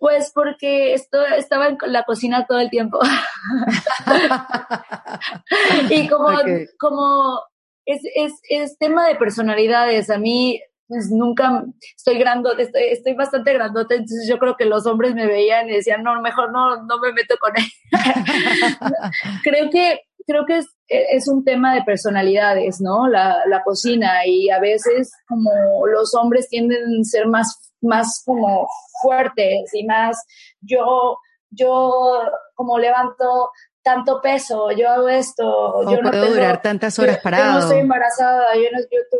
Pues porque esto, estaba en la cocina todo el tiempo. <laughs> y como, como es, es, es tema de personalidades. A mí pues nunca estoy grandote, estoy, bastante grandote, entonces yo creo que los hombres me veían y decían, no, mejor no, no me meto con él. <laughs> creo que, creo que es, es, un tema de personalidades, ¿no? La, la cocina y a veces como los hombres tienden a ser más, más como fuertes y más, yo, yo como levanto tanto peso, yo hago esto, yo no puedo durar tantas horas parado. Yo no estoy embarazada, yo no, yo,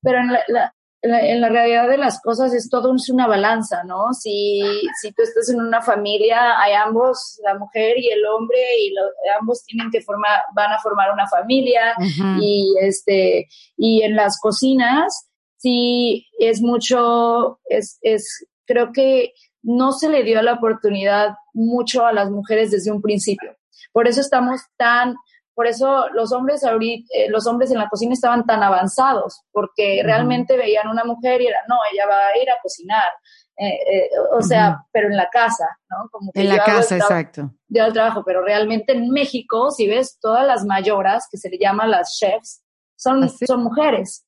pero en la, en la, realidad de las cosas es todo es una balanza, ¿no? Si, si tú estás en una familia, hay ambos, la mujer y el hombre, y ambos tienen que formar, van a formar una familia, y este, y en las cocinas, sí es mucho, es, es, creo que no se le dio la oportunidad mucho a las mujeres desde un principio. Por eso estamos tan por eso los hombres ahorita, eh, los hombres en la cocina estaban tan avanzados, porque realmente veían una mujer y era, no, ella va a ir a cocinar. Eh, eh, o sea, pero en la casa, ¿no? Como en la casa, exacto. De trabajo, pero realmente en México, si ves todas las mayoras, que se le llaman las chefs, son, ¿Ah, son mujeres.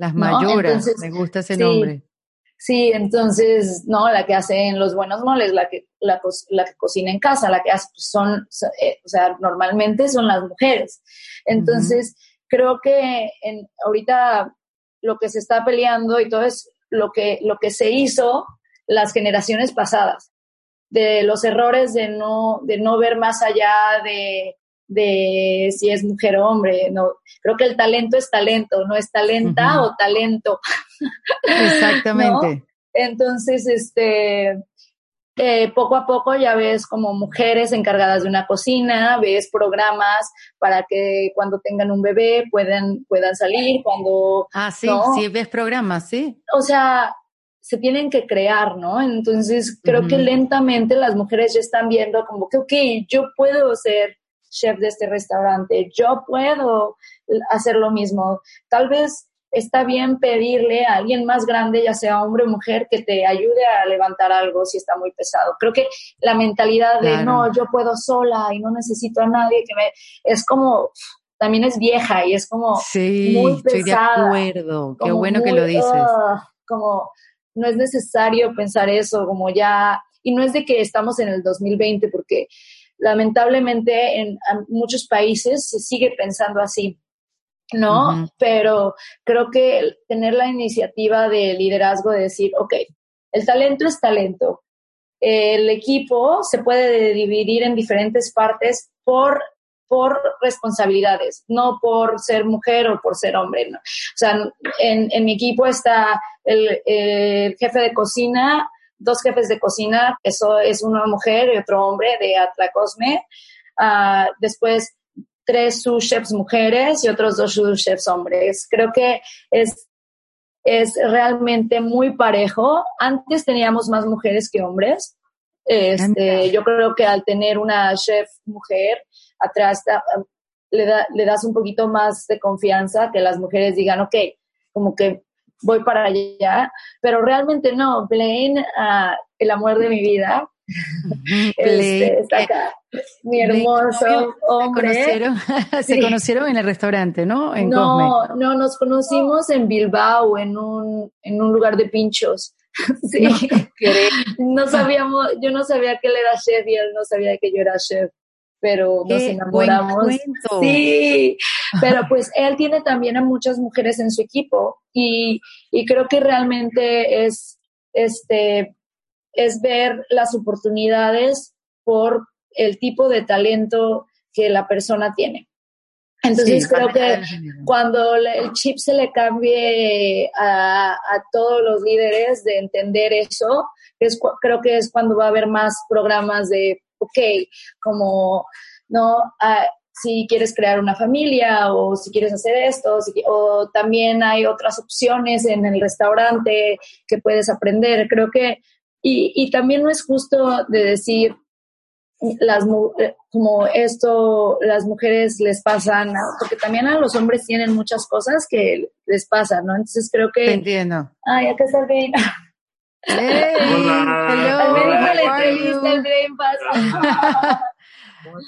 Las mayoras, me gusta ese nombre. Sí, entonces, no, la que hace en los buenos moles, la que, la, la que cocina en casa, la que hace, pues, son, eh, o sea, normalmente son las mujeres. Entonces, creo que en, ahorita lo que se está peleando y todo es lo que, lo que se hizo las generaciones pasadas, de los errores de no, de no ver más allá de, de si es mujer o hombre. No, creo que el talento es talento, no es talenta o talento. Exactamente. <laughs> Entonces, este, eh, poco a poco ya ves como mujeres encargadas de una cocina, ves programas para que cuando tengan un bebé puedan, puedan salir, cuando... Ah, sí, sí, ves programas, sí. O sea, se tienen que crear, ¿no? Entonces, creo que lentamente las mujeres ya están viendo como que, ok, yo puedo ser chef de este restaurante, yo puedo hacer lo mismo. Tal vez está bien pedirle a alguien más grande, ya sea hombre o mujer, que te ayude a levantar algo si está muy pesado. Creo que la mentalidad de no, yo puedo sola y no necesito a nadie que me es como también es vieja y es como sí, muy pesada. Estoy de acuerdo, qué bueno que lo dices. como no es necesario pensar eso, como ya, y no es de que estamos en el 2020, porque lamentablemente en muchos países se sigue pensando así. ¿no? Pero creo que tener la iniciativa de liderazgo de decir, ok, el talento es talento. El equipo se puede dividir en diferentes partes por por responsabilidades, no por ser mujer o por ser hombre. ¿no? O sea, en, en, mi equipo está el, jefe de cocina, dos jefes de cocina, eso es una mujer y otro hombre de Atlacosme. Uh, después tres sous chefs mujeres y otros dos sous chefs hombres. Creo que es, es realmente muy parejo. Antes teníamos más mujeres que hombres. Este, yo creo que al tener una chef mujer, atrás um, le, da, le das un poquito más de confianza, que las mujeres digan, ok, como que voy para allá, pero realmente no, Blaine, uh, el amor de mi vida, <laughs> este, está acá. Mi hermoso hombre. Se conocieron, se <laughs> conocieron en el restaurante, ¿no? En no, no, nos conocimos en Bilbao, en un, en un lugar de pinchos. <laughs> Sí. No, no sabíamos, yo no sabía que él era chef y él no sabía que yo era chef pero nos enamoramos. Sí, <laughs> pero pues él tiene también a muchas mujeres en su equipo y, y creo que realmente es, este, es ver las oportunidades por el tipo de talento que la persona tiene. Entonces creo que cuando el chip se le cambie a, a, todos los líderes de entender eso, es, creo que es cuando va a haber más programas de ok, como, ¿no? Ah, si quieres crear una familia o si quieres hacer esto, o también hay otras opciones en el restaurante que puedes aprender. Creo que, y, y también no es justo de decir, las eh, como esto las mujeres les pasan porque también a los hombres tienen muchas cosas que les pasan no entonces creo que entiendo ay acá está bien <laughs> Hey, Hola. <laughs>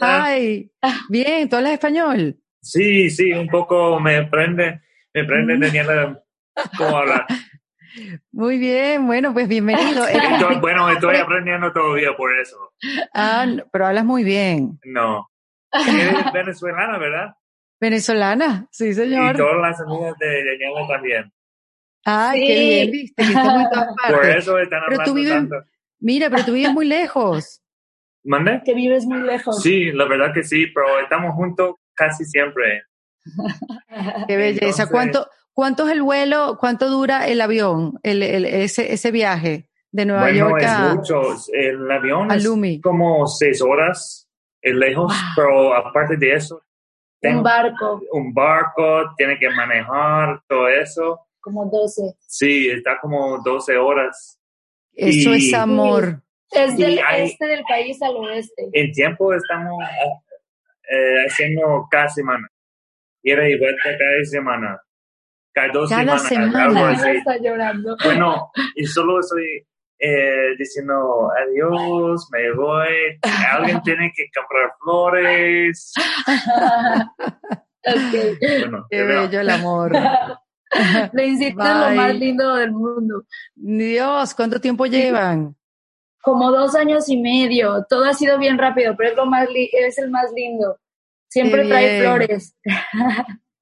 Hi. Bien, ¿tú hablas español? Sí, sí, un poco me prende, me prende mm. teniendo cómo hablar. Muy bien, bueno, pues bienvenido. bueno, estoy aprendiendo todavía por eso. Ah, pero hablas muy bien. No. Eres venezolana, ¿verdad? Venezolana, sí, señor. Y todas las amigas de Daniela también. Ay, qué bien, viste, que estamos en todas <laughs> partes. Por eso están pero tú vives, tanto. Mira, pero tú vives muy lejos. ¿Mande? Que vives muy lejos. Sí, la verdad que sí, pero estamos juntos casi siempre. <laughs> qué belleza. ¿Cuánto, ¿Cuánto es el vuelo? ¿Cuánto dura el avión, el, el, ese, ese viaje de Nueva bueno, York a es mucho. El avión es como seis horas, es lejos, pero aparte de eso... un barco. Un barco, tiene que manejar todo eso como 12. Sí, está como 12 horas. Eso es amor. Es del este del país al oeste. En tiempo estamos eh, haciendo cada semana. Ir y vuelta cada semana. Cada dos cada semanas. Semana. está llorando. Bueno, y solo estoy eh, diciendo adiós, me voy. Alguien <laughs> tiene que comprar flores. <laughs> okay. bueno, Qué bello el amor. <laughs> <laughs> Le insisten lo más lindo del mundo. Dios, ¿cuánto tiempo llevan? Como dos años y medio. Todo ha sido bien rápido, pero es, lo más es el más lindo. Siempre trae flores.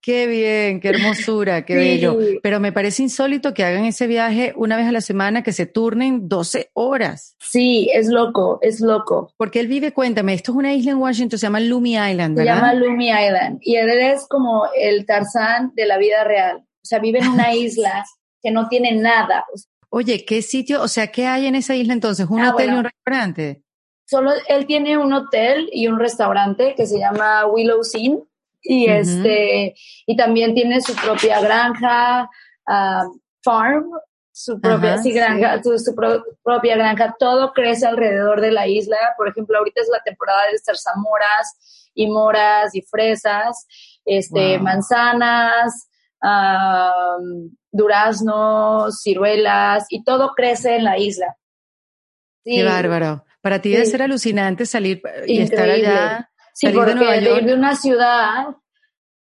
Qué bien, qué hermosura, qué bello. Pero me parece insólito que hagan ese viaje una vez a la semana, que se turnen 12 horas. Sí, es loco, es loco. Porque él vive, cuéntame, esto es una isla en Washington, se llama Lumi Island, ¿verdad? Se llama Lumi Island. Y él es como el Tarzán de la vida real. O sea, vive en una <laughs> isla que no tiene nada. Oye, ¿qué sitio? O sea, ¿qué hay en esa isla entonces? ¿Un Ah, hotel y un restaurante? Solo él tiene un hotel y un restaurante que se llama Willow's Inn y este y también tiene su propia granja, ah, farm, su propia Ajá, sí, granja, su, su pro- propia granja. Todo crece alrededor de la isla. Por ejemplo, ahorita es la temporada de zarzamoras y moras y fresas, este, Wow. manzanas, duraznos, ciruelas y todo crece en la isla. Sí, Qué bárbaro. Para ti debe Sí. ser alucinante salir y estar allá. Sí, salir de porque ir de una ciudad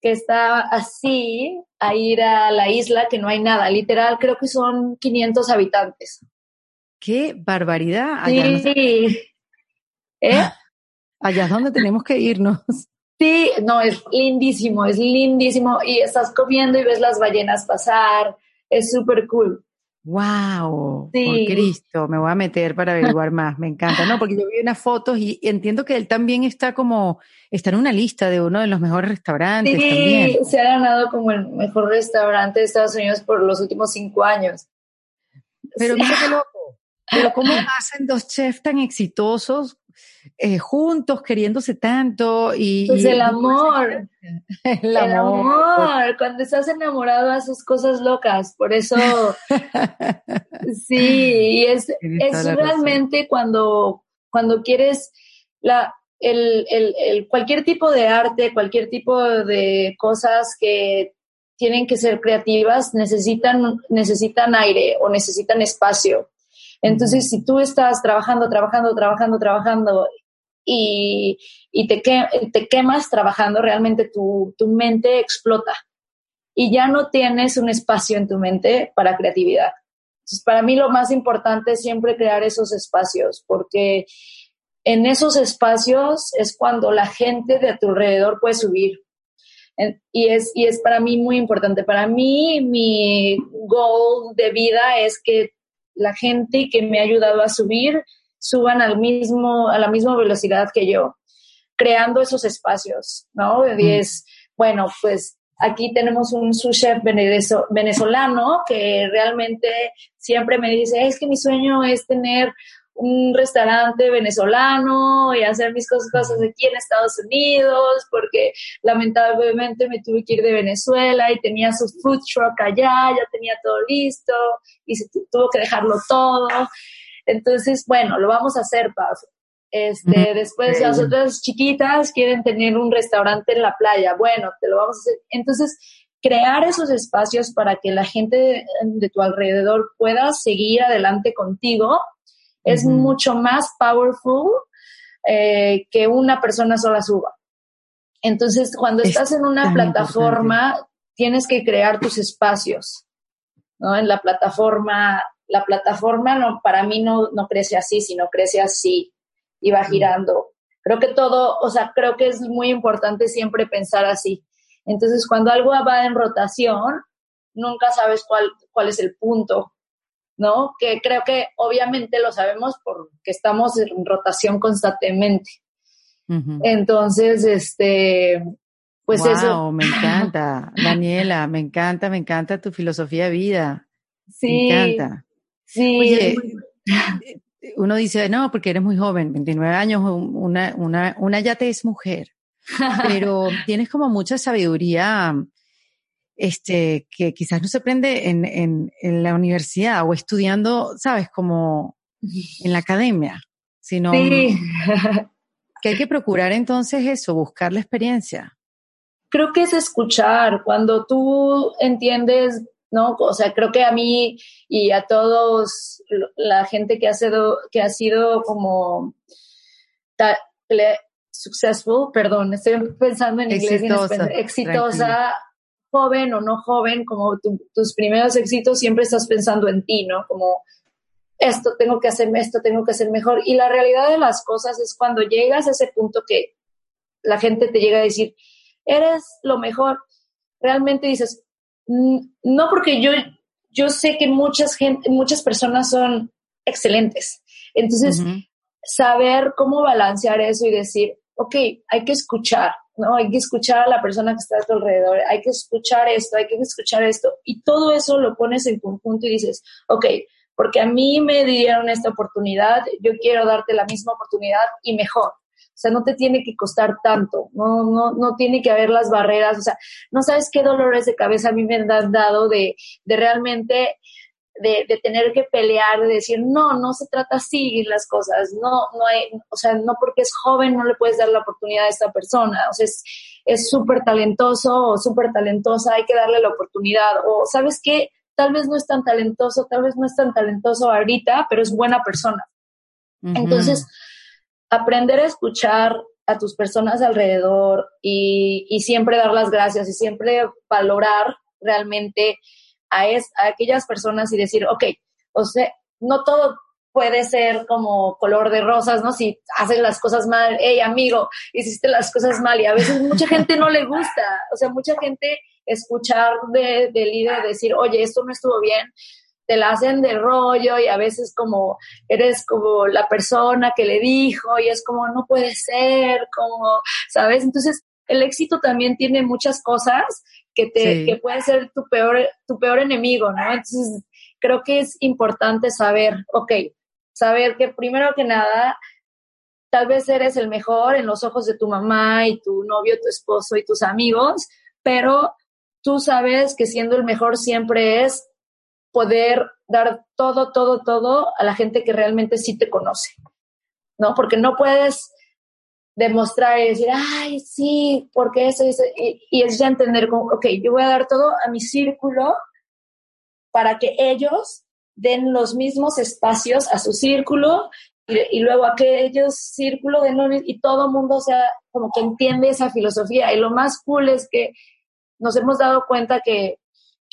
que está así a ir a la isla que no hay nada. Literal, creo que son 500 habitantes. ¡Qué barbaridad! Allá sí. ¿Eh? <laughs> Allá es donde tenemos que irnos. Sí, no, es lindísimo, es lindísimo. Y estás comiendo y ves las ballenas pasar. Es súper cool. ¡Wow! Sí. Por Cristo, me voy a meter para averiguar más. Me encanta, ¿no? Porque yo vi unas fotos y entiendo que él también está como, está en una lista de uno de los mejores restaurantes. Sí, se ha ganado como el mejor restaurante de Estados Unidos por los últimos cinco años. Pero mira qué loco. Pero ¿cómo <laughs> hacen dos chefs tan exitosos eh, juntos, queriéndose tanto y... Pues <laughs> el amor. El, amor. Cuando estás enamorado haces cosas locas, por eso... <laughs> sí, es, es realmente cuando, cuando quieres la, el, el, cualquier tipo de arte, cualquier tipo de cosas que tienen que ser creativas, necesitan, necesitan aire o necesitan espacio. Entonces, si tú estás trabajando, trabajando, trabajando, trabajando y, te, te quemas trabajando, realmente tu, tu mente explota y ya no tienes un espacio en tu mente para creatividad. Para mí lo más importante es siempre crear esos espacios, porque en esos espacios es cuando la gente de a tu alrededor puede subir. Y es, y es para mí muy importante. Para mí, mi goal de vida es que la gente que me ha ayudado a subir suban al mismo, a la misma velocidad que yo, creando esos espacios, ¿no? Y es, bueno, pues aquí tenemos un sous chef venezolano que realmente siempre me dice, es que mi sueño es tener un restaurante venezolano y hacer mis cosas, aquí en Estados Unidos, porque lamentablemente me tuve que ir de Venezuela y tenía su food truck allá, ya tenía todo listo y se tuvo que dejarlo todo. Entonces, bueno, lo vamos a hacer, Paz. Este, después las otras chiquitas quieren tener un restaurante en la playa. Bueno, te lo vamos a hacer. Entonces, crear esos espacios para que la gente de tu alrededor pueda seguir adelante contigo es mucho más powerful eh, que una persona sola suba. Entonces, cuando estás en una plataforma, tienes que crear tus espacios, ¿no? En la plataforma, la plataforma no, para mí no, no crece así, sino crece así y va girando. Creo que todo, o sea, creo que es muy importante siempre pensar así. Entonces, cuando algo va en rotación, nunca sabes cuál, cuál es el punto ¿no? Que creo que obviamente lo sabemos porque estamos en rotación constantemente. Entonces, este, pues wow, eso. Me encanta, <laughs> Daniela, me encanta, me encanta tu filosofía de vida. Sí. Me encanta. Sí. Oye, uno dice, no, porque eres muy joven, 29 años, una, una, una ya te es mujer, pero <laughs> tienes como mucha sabiduría este, que quizás no se aprende en, en, en, la universidad o estudiando, sabes, como en la academia, sino que hay que procurar entonces eso, buscar la experiencia. Creo que es escuchar, cuando tú entiendes, ¿no? O sea, creo que a mí y a todos la gente que ha sido, que ha sido como successful, perdón, estoy pensando en inglés, exitosa, exitosa joven o no joven, como tus primeros éxitos, siempre estás pensando en ti, ¿no? Como esto tengo que hacer, esto tengo que hacer mejor. Y la realidad de las cosas es cuando llegas a ese punto que la gente te llega a decir, eres lo mejor, realmente dices, no porque yo, yo sé que muchas, gente, muchas personas son excelentes. Entonces, saber cómo balancear eso y decir, ok, hay que escuchar, ¿no? Hay que escuchar a la persona que está a tu alrededor, hay que escuchar esto, hay que escuchar esto. Y todo eso lo pones en conjunto y dices, ok, porque a mí me dieron esta oportunidad, yo quiero darte la misma oportunidad y mejor. O sea, no te tiene que costar tanto, no, no, no tiene que haber las barreras, o sea, no sabes qué dolores de cabeza a mí me han dado de, de realmente de, de, tener que pelear, de decir, no, no se trata así las cosas, no, no hay, o sea, no porque es joven no le puedes dar la oportunidad a esta persona, o sea, es súper talentoso o súper talentosa, hay que darle la oportunidad, o sabes qué, tal vez no es tan talentoso, tal vez no es tan talentoso ahorita, pero es buena persona. Entonces, aprender a escuchar a tus personas alrededor y, y siempre dar las gracias y siempre valorar realmente a, es, a aquellas personas y decir, ok, o sea, no todo puede ser como color de rosas, ¿no? Si haces las cosas mal, hey amigo, hiciste las cosas mal y a veces mucha gente no le gusta, o sea, mucha gente escuchar de, de líder decir, oye, esto no estuvo bien, te la hacen de rollo y a veces como eres como la persona que le dijo y es como no puede ser, como, ¿sabes? Entonces, el éxito también tiene muchas cosas que te que puede ser tu peor tu peor enemigo, ¿no? Entonces, creo que es importante saber, ok, saber que primero que nada, tal vez eres el mejor en los ojos de tu mamá y tu novio, tu esposo y tus amigos, pero tú sabes que siendo el mejor siempre es poder dar todo, todo, todo a la gente que realmente sí te conoce, ¿no? Porque no puedes demostrar y decir, ay, sí, porque eso, eso y, y, es ya entender como, ok, yo voy a dar todo a mi círculo para que ellos den los mismos espacios a su círculo y, y luego aquellos círculo den lo, y todo mundo sea como que entiende esa filosofía. Y lo más cool es que nos hemos dado cuenta que,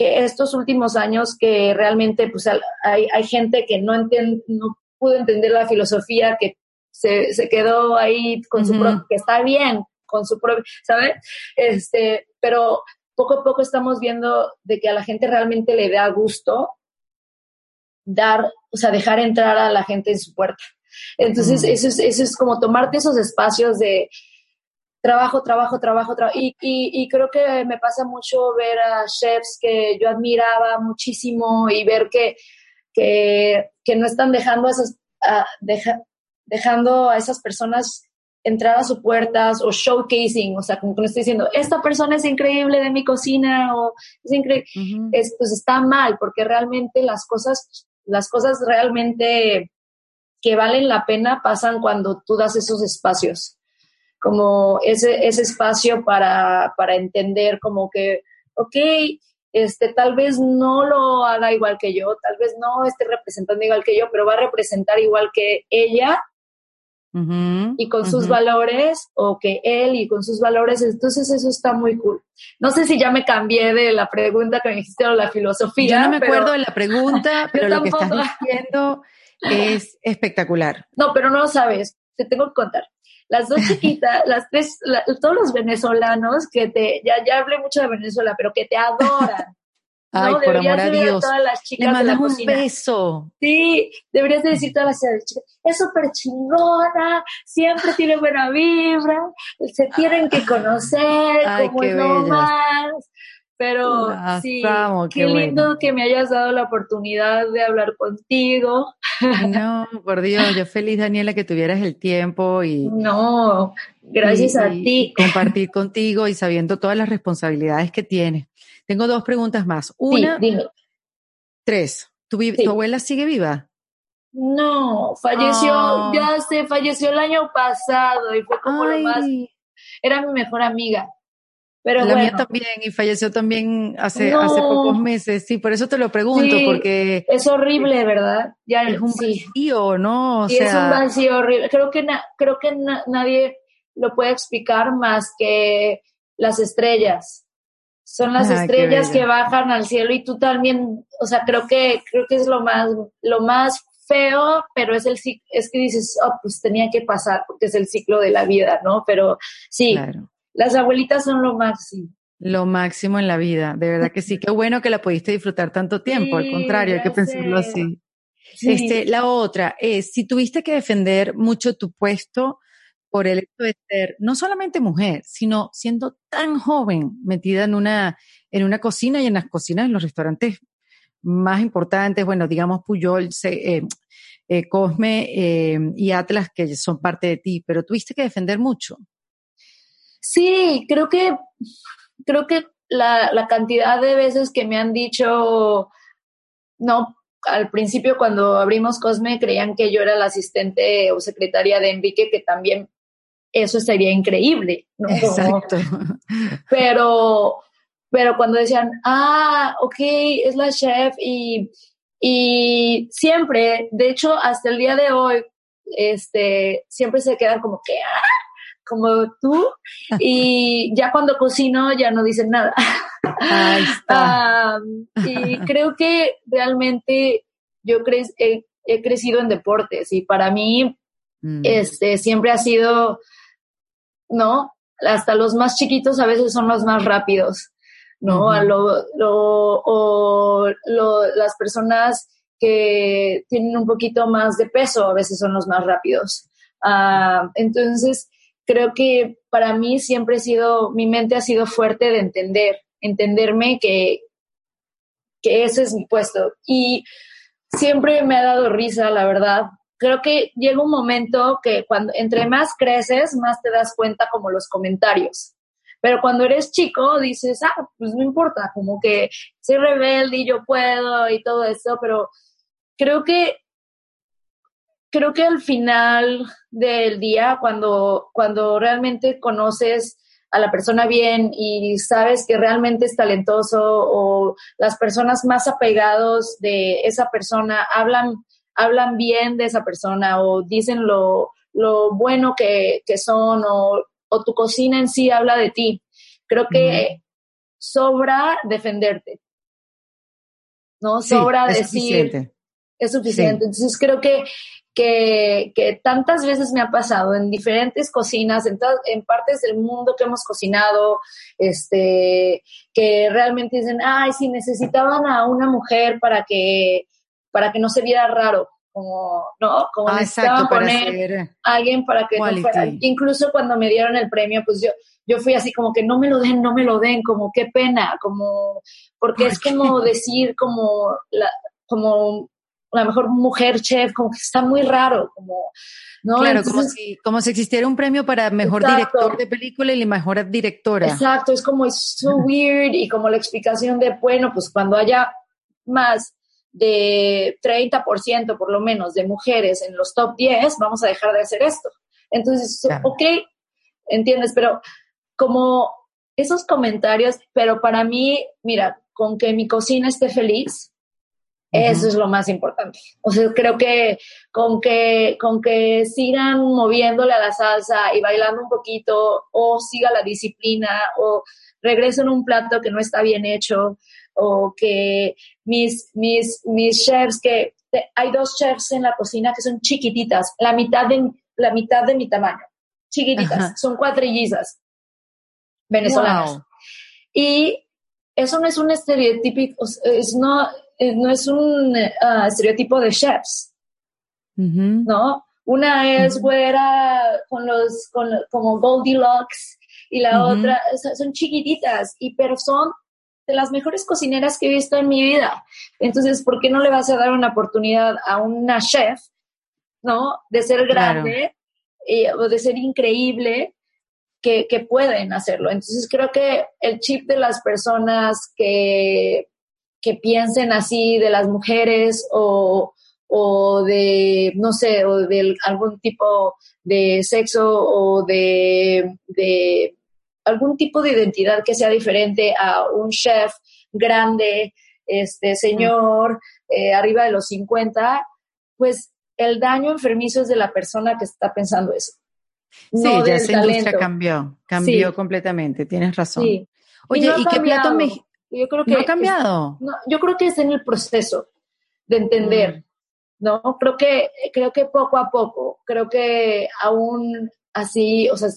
que estos últimos años que realmente pues hay, hay gente que no, entiende, no pudo entender la filosofía, que se, se quedó ahí con su propio, que está bien, con su propio, ¿sabes? Este, pero poco a poco estamos viendo de que a la gente realmente le da gusto dar, o sea, dejar entrar a la gente en su puerta. Entonces, eso, es, eso es como tomarte esos espacios de trabajo, trabajo, trabajo, trabajo. Y, y, y, creo que me pasa mucho ver a chefs que yo admiraba muchísimo y ver que, que, que no están dejando esas, uh, deja, dejando a esas personas entrar a sus puertas o showcasing, o sea, como que no estoy diciendo, esta persona es increíble de mi cocina o es increíble, uh -huh. es, pues está mal, porque realmente las cosas, las cosas realmente que valen la pena pasan cuando tú das esos espacios, como ese, ese espacio para, para entender como que, ok, este, tal vez no lo haga igual que yo, tal vez no esté representando igual que yo, pero va a representar igual que ella Uh -huh, y con uh -huh. sus valores o que él y con sus valores, entonces eso está muy cool. No sé si ya me cambié de la pregunta que me dijiste o la filosofía. Yo no me pero... acuerdo de la pregunta, <laughs> pero lo que estás diciendo es espectacular. No, pero no lo sabes, te tengo que contar. Las dos <laughs> chiquitas, las tres, la, todos los venezolanos que te, ya, ya hablé mucho de Venezuela, pero que te adoran. <laughs> Ay, ¿no? por amor a Dios. A todas las chicas Le mandas de la un cocina. beso. Sí, deberías de decir todas las chicas, es súper chingona, siempre tiene buena vibra, se <laughs> tienen que conocer, Ay, como qué es lo bellas. más. Pero Las sí, amo, qué, qué lindo bueno. que me hayas dado la oportunidad de hablar contigo. <laughs> No, por Dios, yo feliz, Daniela, que tuvieras el tiempo y, No, gracias y- a y ti. <laughs> compartir contigo y sabiendo todas las responsabilidades que tienes. Tengo dos preguntas más. Sí, Una, dime. tres. ¿Tu, vi- Sí. tu abuela sigue viva? No, falleció, Ah. ya se falleció el año pasado y fue como lo más, era mi mejor amiga. Pero la bueno, mía también y falleció también hace, No. hace pocos meses. Sí, por eso te lo pregunto, Sí. porque es horrible, ¿verdad? Ya, es un sí. vacío, ¿no? O Sí, es un vacío horrible. Creo que, na- creo que na- nadie lo puede explicar más que las estrellas. Son las qué estrellas que bajan al cielo y tú también, o sea, creo que, creo que es lo más, lo más feo, pero es el es que dices, oh, pues tenía que pasar porque es el ciclo de la vida, ¿no? Pero sí, claro. Las abuelitas son lo máximo. Lo máximo en la vida, de verdad que sí. <laughs> Qué bueno que la pudiste disfrutar tanto tiempo, al contrario, hay que pensarlo sé. así. Sí. Este, la otra es, si tuviste que defender mucho tu puesto por el hecho de ser no solamente mujer, sino siendo tan joven, metida en una, en una cocina y en las cocinas en los restaurantes más importantes, bueno, digamos Puyol, se- eh, eh, Cosme eh, y Atlas, que son parte de ti, pero tuviste que defender mucho. Sí, creo que, creo que la, la cantidad de veces que me han dicho, no, al principio cuando abrimos Cosme creían que yo era la asistente o secretaria de Enrique, que también eso sería increíble, ¿no? Exacto. <laughs> Pero, pero cuando decían, ah, ok, es la chef y, y siempre, de hecho, hasta el día de hoy, este, siempre se quedan como que, ah, como tú, <laughs> y ya cuando cocino ya no dicen nada. Ahí está. y <laughs> creo que realmente yo cre he, he, crecido en deportes y para mí mm. este, siempre ha sido, ¿no? Hasta los más chiquitos a veces son los más rápidos, ¿no? a lo, lo, o lo, las personas que tienen un poquito más de peso a veces son los más rápidos. Uh, entonces, creo que para mí siempre he sido, mi mente ha sido fuerte de entender, entenderme que, que ese es mi puesto. Y siempre me ha dado risa, la verdad. Creo que llega un momento que cuando entre más creces, más te das cuenta como los comentarios. Pero cuando eres chico, dices, ah, pues no importa, como que soy rebelde y yo puedo y todo eso, pero creo que creo que al final del día, cuando, cuando realmente conoces a la persona bien y sabes que realmente es talentoso o las personas más apegados de esa persona hablan, hablan bien de esa persona o dicen lo, lo bueno que, que son o, o, tu cocina en sí habla de ti. Creo que sobra defenderte. ¿No? Sobra decir. Es suficiente. Entonces creo que que, que, tantas veces me ha pasado en diferentes cocinas, en, en partes del mundo que hemos cocinado, este, que realmente dicen, ay, si necesitaban a una mujer para que, para que no se viera raro, como, ¿no? Como ah, necesitaban poner a alguien para que no fuera. Incluso cuando me dieron el premio, pues yo, yo fui así como que no me lo den, no me lo den, como qué pena, como, porque es como decir como la, como la mejor mujer chef, como que está muy raro, como, ¿no? Claro, como, si, como si existiera un premio para mejor director de película y la mejor directora. Exacto, es como, es so weird y como la explicación de, bueno, pues cuando haya más de 30% por lo menos de mujeres en los top 10, vamos a dejar de hacer esto. Entonces, ok, entiendes, pero como esos comentarios, pero para mí, mira, con que mi cocina esté feliz, eso es lo más importante. O sea, creo que con que con que sigan moviéndole a la salsa y bailando un poquito o siga la disciplina o regresen un plato que no está bien hecho o que mis mis mis chefs que hay dos chefs en la cocina que son chiquititas, la mitad de la mitad de mi tamaño. Chiquititas, son cuatrillizas venezolanas. Y eso no es un estereotipo, es no no es un uh, estereotipo de chefs, ¿no? Una es güera con los, con, como Goldilocks y la otra son chiquititas, y pero son de las mejores cocineras que he visto en mi vida. Entonces, ¿por qué no le vas a dar una oportunidad a una chef, ¿no? De ser grande eh, o de ser increíble que, que, pueden hacerlo. Entonces, creo que el chip de las personas que que piensen así de las mujeres o, o de, no sé, o de algún tipo de sexo o de, de algún tipo de identidad que sea diferente a un chef grande, este señor, eh, arriba de los 50, pues el daño enfermizo es de la persona que está pensando eso. Sí, ya esa industria cambió, cambió completamente, tienes razón. Oye, ¿y, qué plato me, yo creo que no ha cambiado. yo creo que es en el proceso de entender, mm. ¿no? Creo que, creo que poco a poco, creo que aún así, o sea,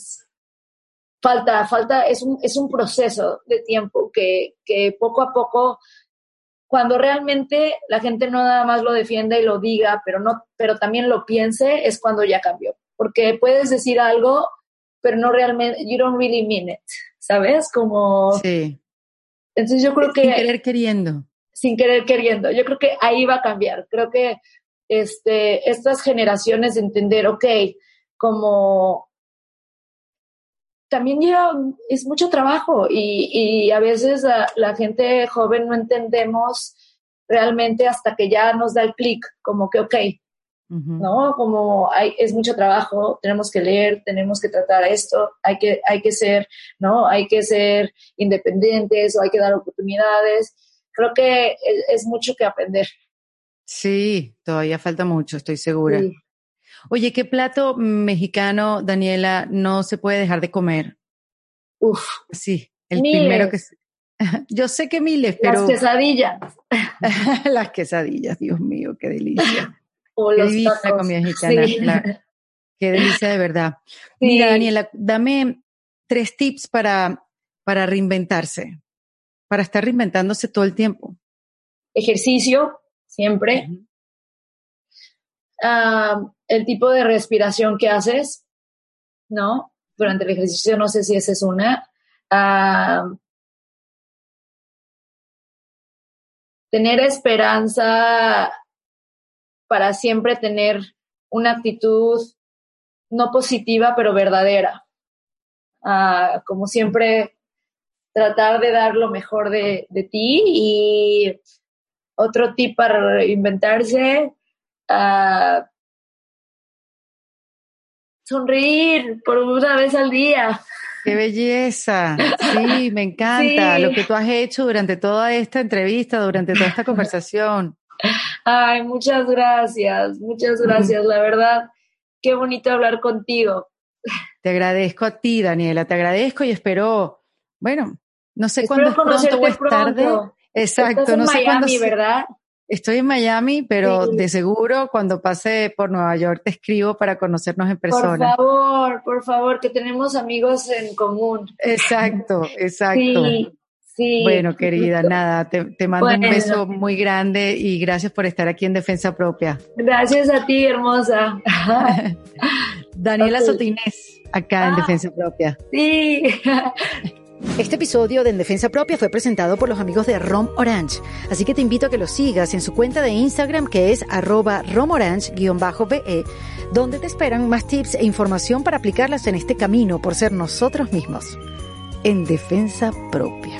falta, falta, es un, es un proceso de tiempo que, que poco a poco, cuando realmente la gente no nada más lo defienda y lo diga, pero no, pero también lo piense, es cuando ya cambió. Porque puedes decir algo, pero no realmente, you don't really mean it, ¿sabes? Como, sí. Entonces yo creo que... Sin querer queriendo. Sin querer queriendo. Yo creo que ahí va a cambiar. Creo que este, estas generaciones de entender, ok, como también lleva, es mucho trabajo y, y a veces la, la, gente joven no entendemos realmente hasta que ya nos da el clic, como que, ok, ¿no? Como hay, es mucho trabajo, tenemos que leer, tenemos que tratar esto, hay que, hay que ser, ¿no? Hay que ser independientes o hay que dar oportunidades. Creo que es, mucho que aprender. Sí, todavía falta mucho, estoy segura. Oye, ¿qué plato mexicano, Daniela, no se puede dejar de comer? Uf. Sí, el primero que... <laughs> Yo sé que miles, pero... Las quesadillas. <laughs> Las quesadillas, Dios mío, qué delicia. O qué los delicia la tacos. comida mexicana. Sí. la- qué delicia de verdad. Sí. Mira, Daniela, dame tres tips para, para reinventarse, para estar reinventándose todo el tiempo. Ejercicio, siempre. Ah, el tipo de respiración que haces, ¿no? Durante el ejercicio, no sé si esa es una. Ah, tener esperanza para siempre tener una actitud no positiva, pero verdadera. Ah, como siempre, tratar de dar lo mejor de, de ti y otro tip para inventarse, ah, sonreír por una vez al día. ¡Qué belleza! Sí, me encanta <laughs> Sí. lo que tú has hecho durante toda esta entrevista, durante toda esta conversación. Ay, muchas gracias, muchas gracias, la verdad, qué bonito hablar contigo. Te agradezco a ti, Daniela, te agradezco y espero, bueno, no sé cuándo es pronto o es tarde. pronto. Exacto, Estás en no sé cuándo Miami, se- ¿verdad? Estoy en Miami, pero Sí. de seguro cuando pase por Nueva York te escribo para conocernos en Por persona. favor, por favor, que tenemos amigos en común. Exacto, exacto. Sí, sí. Bueno, querida, nada, te, te mando un beso muy grande y gracias por estar aquí en Defensa Propia. Gracias a ti, hermosa. <laughs> Daniela Ok. Sotinés, acá en Ah. Defensa Propia. sí. <laughs> Este episodio de En Defensa Propia fue presentado por los amigos de Rom Orange, así que te invito a que los sigas en su cuenta de Instagram que es arroba romorange-be, donde te esperan más tips e información para aplicarlas en este camino por ser nosotros mismos. En Defensa Propia.